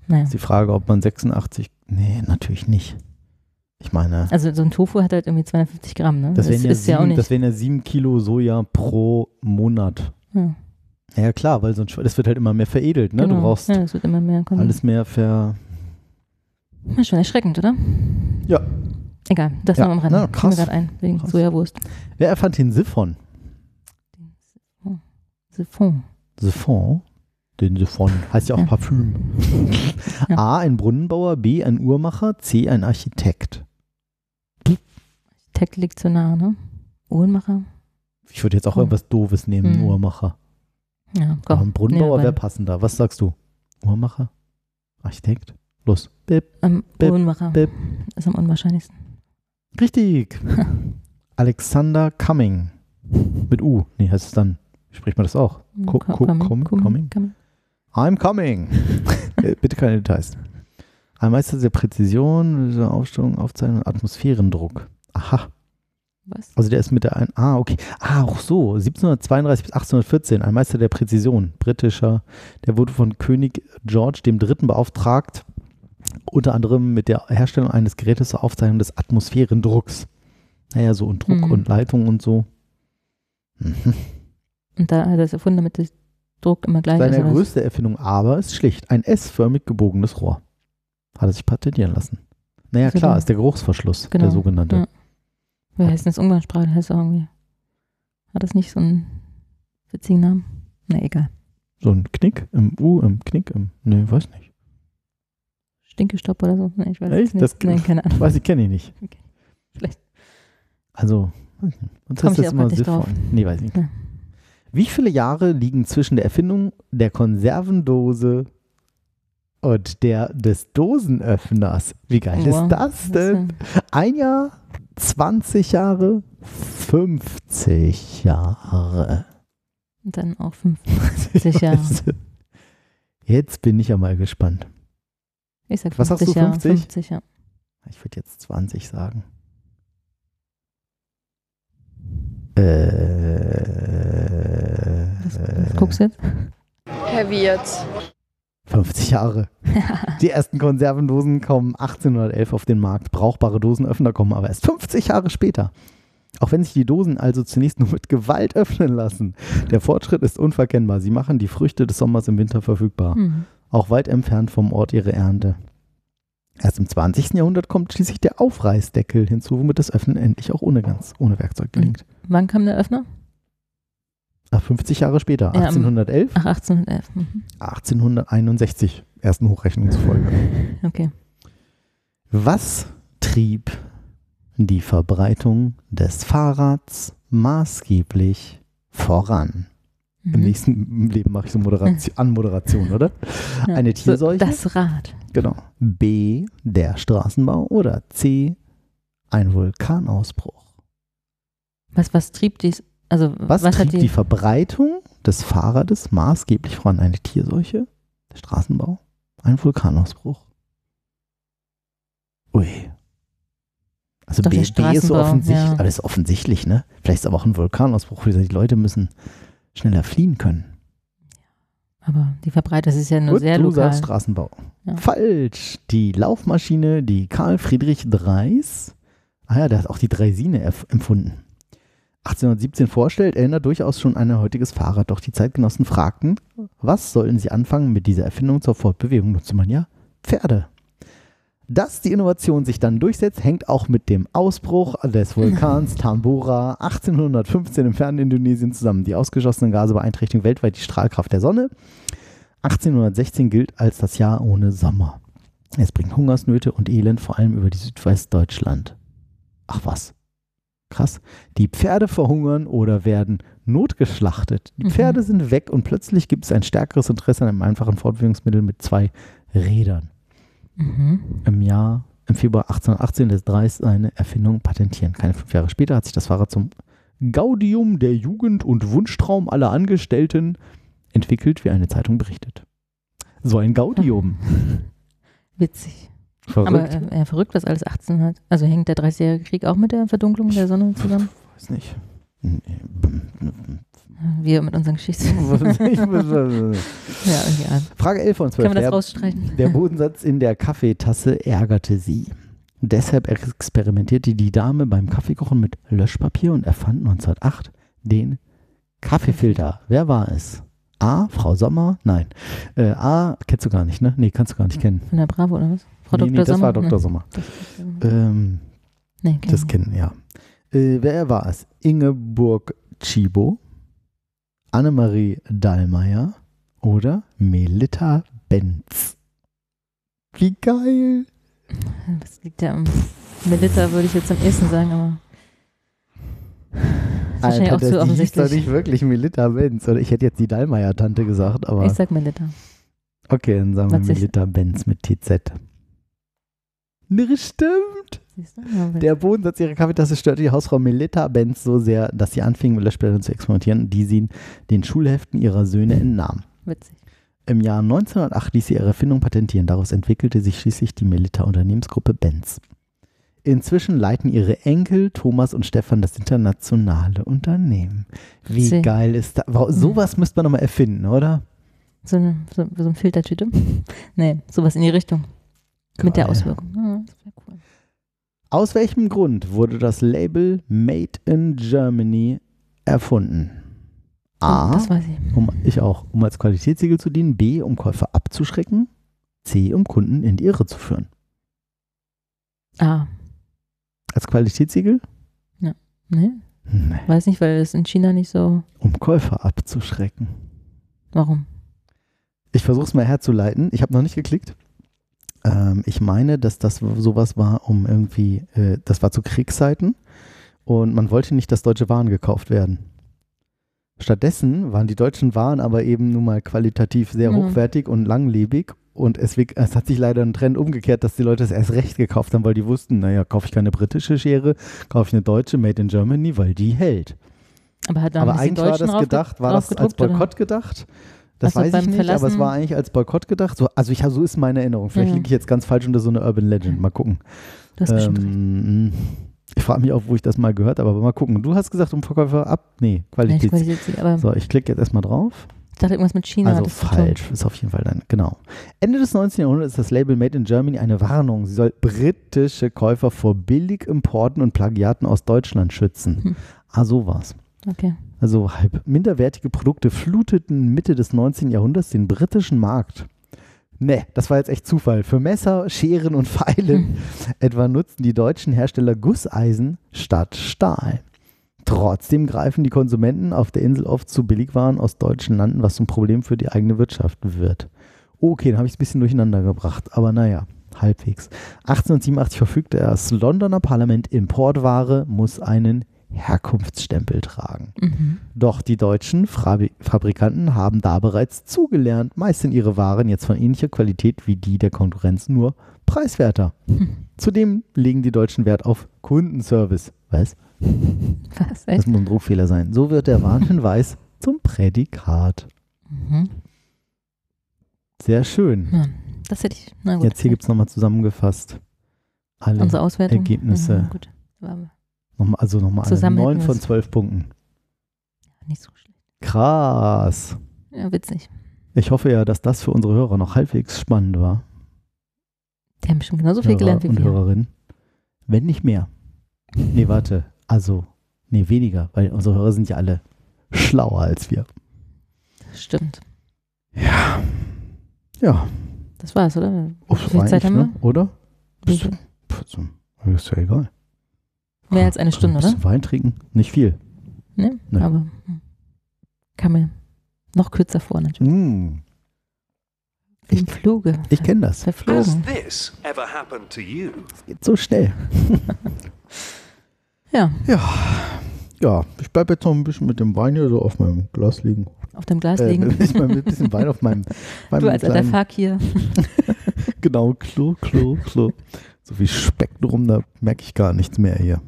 naja. Ist die Frage, ob man 86. Nee, natürlich nicht. Ich meine, Also so ein Tofu hat halt irgendwie 250 Gramm, ne? das wären ja, ist ja auch sieben, nicht. das wären ja sieben Kilo Soja pro Monat. ja, Ja, klar, weil sonst das wird halt immer mehr veredelt, ne? Du genau. brauchst ja, es wird immer mehr kommen. alles mehr ver. Ja, schon erschreckend, oder? Ja. Egal, das Ja, noch am Rand. na, krass. gerade ein, wegen Krass. Sojawurst. Wer erfand den Siphon? Siphon. Siphon? Den Siphon. Heißt ja auch Ja. Parfüm. [laughs] Ja. A, ein Brunnenbauer, B, ein Uhrmacher, C, ein Architekt. Tech liegt zu nah, ne? Uhrmacher. Ich würde jetzt auch Komm. irgendwas Doofes nehmen, Hm. Uhrmacher. Ja, komm. Aber ein Brunnenbauer wäre passender. Was sagst du? Uhrmacher? Architekt? Los. Bip. Am Bip, Uhrmacher. bip. Ist am unwahrscheinlichsten. Richtig. [laughs] Alexander Cumming. Mit U. Nee, heißt es dann. Spricht man das auch? Co- Ko- I'm coming. [laughs] Äh, Bitte keine Details. Ein Meister der Präzision, dieser Aufstellung, Aufzeichnung, Atmosphärendruck. Aha. Was? Also der ist mit der ein. Ah, okay. Ah, auch so. 1732 bis 1814. Ein Meister der Präzision. Britischer. Der wurde von König George III. beauftragt, unter anderem mit der Herstellung eines Gerätes zur Aufzeichnung des Atmosphärendrucks. Naja, so und Druck Mhm. und Leitung und so. Mhm. Und da hat er es erfunden, damit der Druck immer gleich Seine ist. was? größte Erfindung aber ist schlicht ein S-förmig gebogenes Rohr. Hat er sich patentieren lassen. Naja, Also klar, ist der Geruchsverschluss, Genau, der sogenannte. ja. Wie heißt denn das Umgangssprache? Heißt auch irgendwie. Hat das nicht so einen witzigen Namen? Na egal. So ein Knick im U, im Knick im. Nee, weiß nicht. Stinkestopp oder so. Nee, ich weiß Echt? nicht. Das- nee, keine Ahnung. [laughs] Weiß ich, kenne ich nicht. Vielleicht. Also, uns Komm ist das immer sinnvoll. Nee, weiß ich nicht. Ja. Wie viele Jahre liegen zwischen der Erfindung der Konservendose und der des Dosenöffners? Wie geil Wow. ist das denn? Ein Jahr, 20 Jahre, 50 Jahre. Und dann auch 50 [laughs] Jahre. Jetzt bin ich ja mal gespannt. Ich sag 50 Was sagst du, Jahre. 50? 50 ja. Ich würde jetzt 20 sagen. Äh, Was, was guckst du jetzt? Heavy jetzt. 50 Jahre. [laughs] Die ersten Konservendosen kommen 1811 auf den Markt. Brauchbare Dosenöffner kommen aber erst 50 Jahre später. Auch wenn sich die Dosen also zunächst nur mit Gewalt öffnen lassen. Der Fortschritt ist unverkennbar. Sie machen die Früchte des Sommers im Winter verfügbar. Hm. Auch weit entfernt vom Ort ihre Ernte. Erst im 20. Jahrhundert kommt schließlich der Aufreißdeckel hinzu, womit das Öffnen endlich auch ohne ganz, ohne Werkzeug gelingt. Wann kam der Öffner? Ach, 50 Jahre später, Ja, am- 1811, Ach, 1811. Mhm. 1861, ersten Hochrechnung zufolge. [laughs] Okay. Was trieb die Verbreitung des Fahrrads maßgeblich voran? Im Mhm. nächsten Leben mache ich so [laughs] Moderation, Anmoderation, oder? Ja. Eine Tierseuche? das Rad. Genau. B, der Straßenbau oder C, ein Vulkanausbruch. Was, was trieb dies? Also, Was, was, trieb hat die, die. Verbreitung des Fahrrades maßgeblich voran? Eine Tierseuche, der Straßenbau, ein Vulkanausbruch. Ui. Also Doch, B, B ist so offensichtlich, ja. aber das ist offensichtlich, ne? Vielleicht ist es aber auch ein Vulkanausbruch. Wie gesagt, Die Leute müssen schneller fliehen können. Aber die Verbreitung, ist ja nur Gut, sehr du lokal. sagst Straßenbau. Ja. Falsch. Die Laufmaschine, die Karl Friedrich Dreis, ah ja, der hat auch die Dreisine erf- empfunden. 1817 vorstellt, erinnert durchaus schon an ein heutiges Fahrrad. Doch die Zeitgenossen fragten, was sollen sie anfangen mit dieser Erfindung zur Fortbewegung? Nutzte man ja Pferde. Dass die Innovation sich dann durchsetzt, hängt auch mit dem Ausbruch des Vulkans [laughs] Tambora 1815 im fernen Indonesien zusammen. Die ausgeschossenen Gase beeinträchtigen weltweit die Strahlkraft der Sonne. 1816 gilt als das Jahr ohne Sommer. Es bringt Hungersnöte und Elend vor allem über die Südwestdeutschland. Ach was. Krass. Die Pferde verhungern oder werden notgeschlachtet. Die Mhm. Pferde sind weg und plötzlich gibt es ein stärkeres Interesse an einem einfachen Fortbewegungsmittel mit zwei Rädern. Mhm. Im Jahr, im Februar 1818 lässt Dreis seine Erfindung patentieren. Keine fünf Jahre später hat sich das Fahrrad zum Gaudium der Jugend und Wunschtraum aller Angestellten entwickelt, wie eine Zeitung berichtet. So ein Gaudium. [laughs] Witzig. Verrückt. Aber äh, ja, verrückt, was alles 18 hat. Also hängt der 30-jährige Krieg auch mit der Verdunklung der Sonne zusammen? Weiß nicht. Wir mit unseren Geschichten. [laughs] [laughs] ja, egal. Frage 11 von 12. Können wir das Der, rausstreichen? der Bodensatz in der Kaffeetasse ärgerte sie. Deshalb experimentierte die Dame beim Kaffeekochen mit Löschpapier und erfand 1908 den Kaffeefilter. Wer war es? A. Frau Sommer? Nein. Äh, A. Kennst du gar nicht, ne? Nee, kannst du gar nicht kennen. Von der Bravo oder was? Frau nee, Dr. nee, das Sommer? war Dr. Nee, Sommer. das, Ähm, nee, das ich kennen, ja. Äh, wer war es? Ingeborg Tschibo, Annemarie Dallmayr oder Melita Benz? Wie geil! Das liegt ja am Melitta, würde ich jetzt am ehesten sagen, aber. Wahrscheinlich auch das, zu die hieß doch offensichtlich. nicht wirklich Melita Benz. Oder ich hätte jetzt die Dallmayr-Tante gesagt, aber Ich sag Melitta. okay, dann sagen wir Melita Benz mit TZ. Ne, stimmt! Du? Der Bodensatz ihrer Kaffeetasse störte die Hausfrau Melita Benz so sehr, dass sie anfing, mit Löschblättern zu experimentieren, die sie den Schulheften ihrer Söhne entnahm. Witzig. Im Jahr 1908 ließ sie ihre Erfindung patentieren. Daraus entwickelte sich schließlich die Melita Unternehmensgruppe Benz. Inzwischen leiten ihre Enkel Thomas und Stefan das internationale Unternehmen. Wie Witzig. geil ist das? Wow, sowas müsste man nochmal erfinden, oder? So, eine, so, so ein Filtertüte? [laughs] nee, sowas in die Richtung. Mit der. Auswirkung. Ja, das wäre cool. Aus welchem Grund wurde das Label Made in Germany erfunden? A. Oh, das weiß ich. um, ich auch, um als Qualitätssiegel zu dienen. B. Um Käufer abzuschrecken. C. Um Kunden in die Irre zu führen. Ah, Als Qualitätssiegel? nee, Nee. weiß nicht, weil es in China nicht so. Um Käufer abzuschrecken. Warum? Ich versuche es mal herzuleiten. Ich habe noch nicht geklickt. Ähm, ich meine, dass das sowas war, um irgendwie, äh, das war zu Kriegszeiten und man wollte nicht, dass deutsche Waren gekauft werden. Stattdessen waren die deutschen Waren aber eben nun mal qualitativ sehr Ja. hochwertig und langlebig und es, es hat sich leider ein Trend umgekehrt, dass die Leute es erst recht gekauft haben, weil die wussten, naja, kaufe ich keine britische Schere, kaufe ich eine deutsche Made in Germany, weil die hält. Aber hat da aber eigentlich war das gedacht, war das als draufgedruckt, oder? Boykott gedacht? Das Ach so, weiß ich nicht, aber es Verlassen- war eigentlich als Boykott gedacht. So, also ich, so ist meine Erinnerung. Vielleicht Ja. liege ich jetzt ganz falsch unter so einer Urban Legend. Mal gucken. Bestimmt recht. Ähm, ich frage mich auch, wo ich das mal gehört habe, aber mal gucken. Du hast gesagt, um Verkäufer ab. Nee, Qualität. aber So, ich klicke jetzt erstmal drauf. ich dachte irgendwas mit China. Also falsch, ist auf jeden Fall dann, genau. Ende des 19. Jahrhunderts ist das Label Made in Germany eine Warnung. Sie soll britische Käufer vor Billigimporten und Plagiaten aus Deutschland schützen. Hm. Ah, sowas. schon. Okay. Also halb minderwertige Produkte fluteten Mitte des 19. Jahrhunderts den britischen Markt. Ne, das war jetzt echt Zufall. Für Messer, Scheren und Pfeilen [laughs] etwa nutzten die deutschen Hersteller Gusseisen statt Stahl. Trotzdem greifen die Konsumenten auf der Insel oft zu Billigwaren aus deutschen Landen, was zum Problem für die eigene Wirtschaft wird. Okay, dann habe ich es ein bisschen durcheinander gebracht, aber naja, halbwegs. 1887 verfügte das Londoner Parlament, Importware muss einen Herkunftsstempel tragen. Mhm. Doch die deutschen Fabri Fabrikanten haben da bereits zugelernt. Meist sind ihre Waren jetzt von ähnlicher Qualität wie die der Konkurrenz, nur preiswerter. Hm. Zudem legen die Deutschen Wert auf Kundenservice. Was? Was? Das muss ein Druckfehler sein. So wird der Warnhinweis zum Prädikat. Mhm. Sehr schön. Ja, das hätte ich. Na gut. Jetzt hier gibt es nochmal zusammengefasst. Alle. unsere Auswertung. Ergebnisse. Mhm, gut. War Nochmal, also nochmal alle. Zusammen Neun hätten von wir's. zwölf Punkten. nicht so schlecht. Krass. Ja, witzig. Ich hoffe ja, dass das für unsere Hörer noch halbwegs spannend war. Die haben bestimmt genauso viel Hörer gelernt wie und wir. Hörerinnen. Wenn nicht mehr. Nee, warte. Also, nee, weniger, weil unsere Hörer sind ja alle schlauer als wir. Stimmt. Ja. Ja. Das war's, oder? Wie viel war Zeit haben wir? ne? Oder? Pff, viel? pff, so, ist ja egal. Mehr als eine Stunde, Ein oder? bisschen Wein trinken? Nicht viel. Ne? Nee. Aber hm. kam mir noch kürzer vor, natürlich. Mm, Wie Im Fluge. ich kenne das. Has Verflogen. this ever happened to you? Geht so schnell. [laughs] Ja, Ja. Ja, ich bleibe jetzt noch ein bisschen mit dem Wein hier so auf meinem Glas liegen. auf dem Glas Äh, liegen. [laughs] mit ein bisschen Wein auf meinem, [laughs] meinem du als alter kleinen- Fakir. Genau, Klo, Klo, Klo. So viel Speck drum, da merke ich gar nichts mehr hier.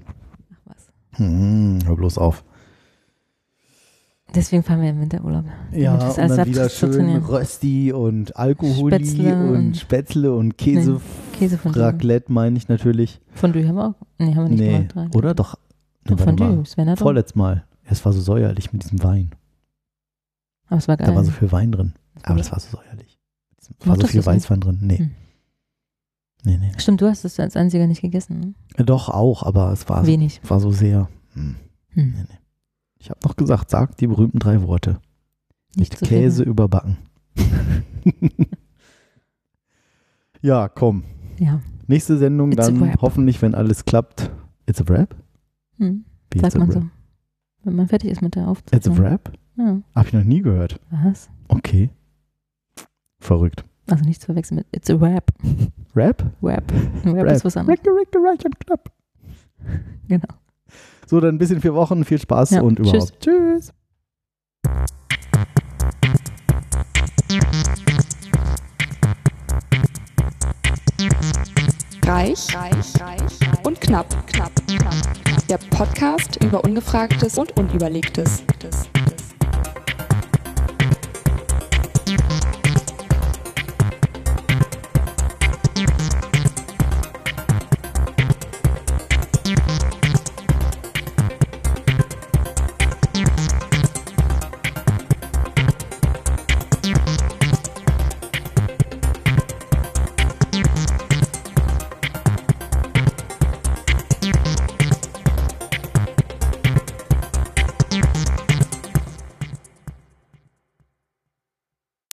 Hm, hör bloß auf. Deswegen fahren wir im Winterurlaub. Ja, und dann ab- wieder schön. Rösti und Alkoholi Spätzle und, und- Spätzle und Käse. Käse von Raclette meine ich natürlich. Fondue haben wir auch. Nee, haben wir nicht Nee, gemacht. oder? Doch. Nee, Doch. Fondue. Sven hat. Vorletztes Mal. Es war so säuerlich mit diesem Wein. Aber es war geil. Da war so viel Wein drin. Aber das war so säuerlich. Es war so Mochtest viel nicht? Weißwein drin. Nee. Hm. Nee, nee. Stimmt, du hast es als einziger nicht gegessen. Äh, Doch, auch, aber es war, Ne? so, Wenig. war so sehr. Hm. Hm. Nee, nee. Ich habe noch gesagt, sag die berühmten drei Worte. Nicht Mit so viel. Käse überbacken. [laughs] ja, komm. Ja. Nächste Sendung It's dann hoffentlich, wenn alles klappt. It's a wrap? Hm. Wie Sagt man so. Wenn man fertig ist mit der It's a Aufzeichnung. wrap? Ja. Hab ich noch nie gehört. Was? Okay. Verrückt. Also nicht zu verwechseln mit It's a Rap. Rap? Rap. Ein Rap, ist was anderes. Recke, recke, reich und knapp. Genau. So, dann bis in vier Wochen. Viel Spaß Ja, und überhaupt. Tschüss. Reich, reich, reich und knapp, knapp, knapp. Der Podcast über Ungefragtes und Unüberlegtes.